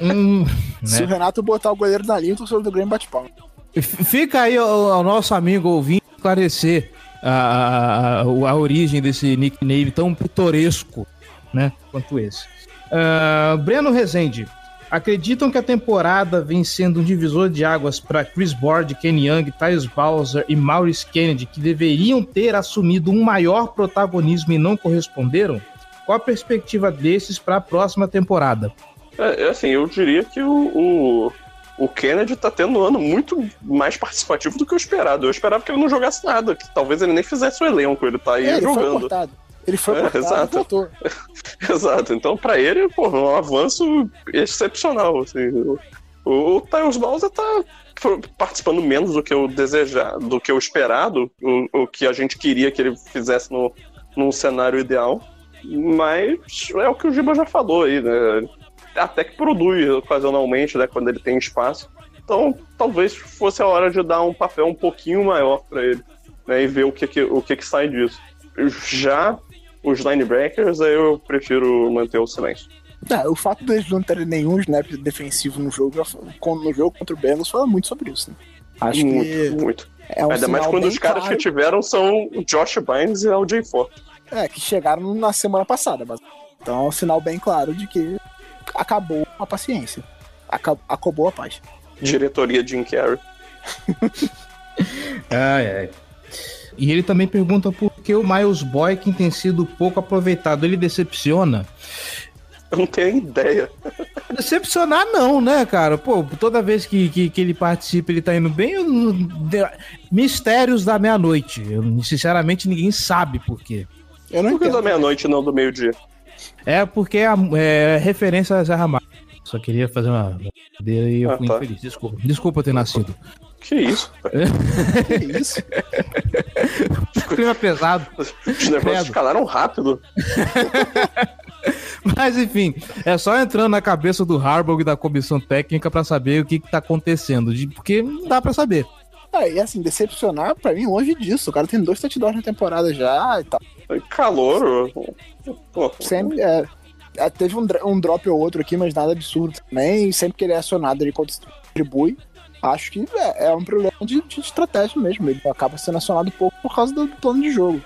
Hum, Se o né? Renato botar o goleiro na linha, o torcedor do Grêmio bate palma. F- Fica aí ao nosso amigo ouvinte esclarecer a, a, a- origem desse nickname tão pitoresco, né? Quanto esse. Ah, Breno Rezende. Acreditam que a temporada vem sendo um divisor de águas para Chris Board, Kenny Young, Tyus Bowser e Maurice Kennedy, que deveriam ter assumido um maior protagonismo e não corresponderam? Qual a perspectiva desses para a próxima temporada? É, é assim, eu diria que o, o, o Kennedy tá tendo um ano muito mais participativo do que eu esperado. Eu esperava que ele não jogasse nada, que talvez ele nem fizesse o elenco, ele tá aí É, ele foi jogando. cortado. Ele foi É, cortado exato. Exato. Então, pra ele, pô, um avanço excepcional. Assim. O, o Tyus Bowser tá participando menos do que eu desejado, do que eu esperado, o, o que a gente queria que ele fizesse no, num cenário ideal. Mas é o que o Giba já falou aí, né? Até que produz ocasionalmente, né? Quando ele tem espaço. Então, talvez fosse a hora de dar um papel um pouquinho maior pra ele, né? E ver o que, que, o que, que sai disso. Já os linebackers, aí eu prefiro manter o silêncio. É, o fato deles não terem nenhum snap defensivo no jogo, no jogo contra o Bengals, fala muito sobre isso. Né? Acho muito, que muito. é um Ainda mais quando os caras claro. que tiveram são o Josh Bynes e o LJ Ford. É, que chegaram na semana passada. Mas... Então é um sinal bem claro de que acabou a paciência. Acab- Acabou a paz. Diretoria Jim Carrey. Ai, ai. E ele também pergunta por que o Miles Boykin tem sido pouco aproveitado. Ele decepciona? Eu não tenho ideia. Decepcionar não, né, cara? Pô, toda vez que, que, que ele participa, ele tá indo bem. eu Mistérios da meia-noite. Sinceramente, ninguém sabe por quê. Eu não Por que da meia-noite e não do meio-dia? É porque é, é referência a Zé Ramalho. Só queria fazer uma brincadeira e eu Ah, fui tá. infeliz. Desculpa. Desculpa ter nascido. Que isso? Que isso? Clima pesado. Os negócios escalaram rápido. Mas enfim, é só entrando na cabeça do Harbaugh e da comissão técnica pra saber o que, que tá acontecendo. de- Porque não dá pra saber. É, e assim, decepcionar, pra mim, longe disso. O cara tem dois touchdowns na temporada já e tal. Calor. Sempre, é, é, teve um, um drop ou outro aqui, mas nada absurdo também. Sempre que ele é acionado, ele contribui. Acho que é, é um problema de, de estratégia mesmo. Ele acaba sendo acionado pouco por causa do, do plano de jogo.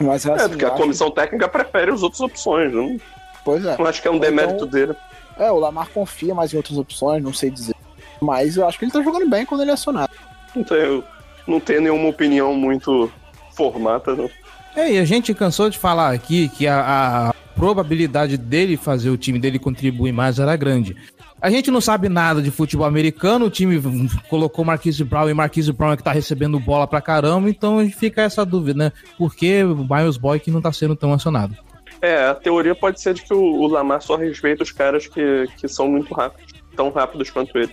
Mas é, porque a comissão técnica prefere as outras opções. Não, Pois é. não acho que é um Então- demérito dele. É, o Lamar confia mais em outras opções, não sei dizer. Mas eu acho que ele tá jogando bem quando ele é acionado. Não tenho, não tenho nenhuma opinião muito formata, não. É, e a gente cansou de falar aqui que a, a probabilidade dele fazer o time dele contribuir mais era grande. A gente não sabe nada de futebol americano, o time colocou Marquise Brown e Marquise Brown é que tá recebendo bola pra caramba, então fica essa dúvida, né? Por que o Miles Boy que não tá sendo tão acionado? É, a teoria pode ser de que o, o Lamar só respeita os caras que, que são muito rápidos. Tão rápidos quanto ele.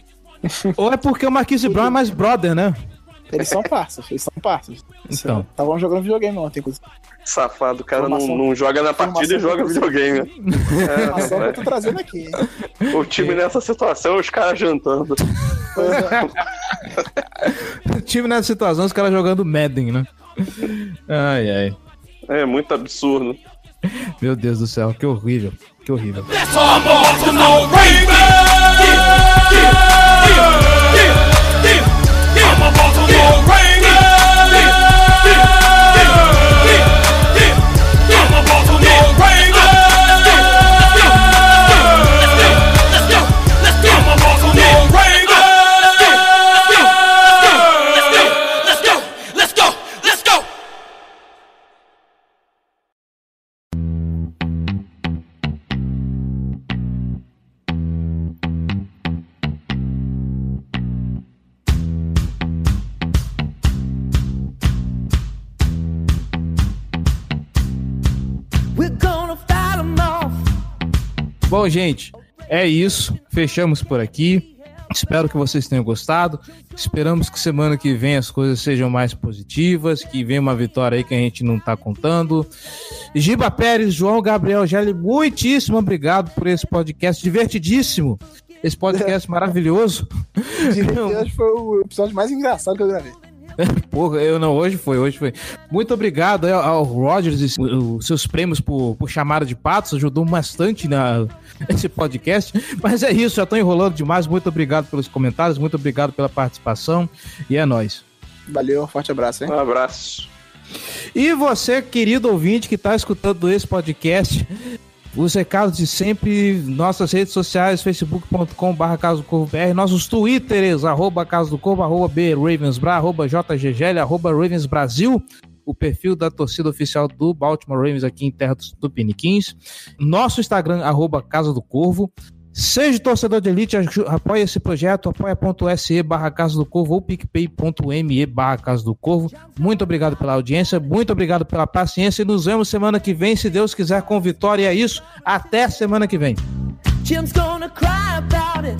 Ou é porque o Marquise Brown é mais brother, né? Eles são parças, eles são parças. Então. Estavam jogando videogame ontem, inclusive. Safado, o cara não, não joga na partida e joga videogame. Informação que É, eu tô trazendo aqui, hein? o time nessa situação, os caras jantando. É. O time nessa situação, os caras jogando Madden, né? Ai, ai. É muito absurdo. Meu Deus do céu, que horrível. Que horrível. That's Alright. Bom, gente, é isso. Fechamos por aqui. Espero que vocês tenham gostado. Esperamos que semana que vem as coisas sejam mais positivas, que venha uma vitória aí que a gente não tá contando. Giba Pérez, João Gabriel Gelli, muitíssimo obrigado por esse podcast divertidíssimo. Esse podcast maravilhoso. Diria que foi o episódio mais engraçado que eu gravei. Porra, eu não, hoje foi, hoje foi. Muito obrigado aí ao, Rogers e os seus prêmios por, por chamada de patos, ajudou bastante na, nesse podcast. Mas é isso, já tô enrolando demais. Muito obrigado pelos comentários, muito obrigado pela participação e é nóis. Valeu, forte abraço, hein? Um abraço. E você, querido ouvinte que está escutando esse podcast, os recados de sempre, nossas redes sociais, facebook.com.br nossos twitters, arroba Casa do Corvo, arroba B Ravensbra, arroba JGGL, arroba Ravens Brasil, o perfil da torcida oficial do Baltimore Ravens aqui em Terra dos Tupiniquins, nosso Instagram, arroba Casa do Corvo, Seja torcedor de elite, apoie esse projeto, apoia.se barra Casa do Corvo ou picpay.me barra Casa do Corvo. Muito obrigado pela audiência, muito obrigado pela paciência e nos vemos semana que vem, se Deus quiser, com vitória. E é isso, até semana que vem. Jim's gonna cry about it.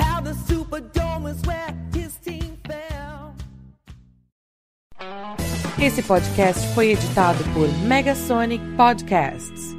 How the Superdome is where his team fell. Esse podcast foi editado por Megasonic Podcasts.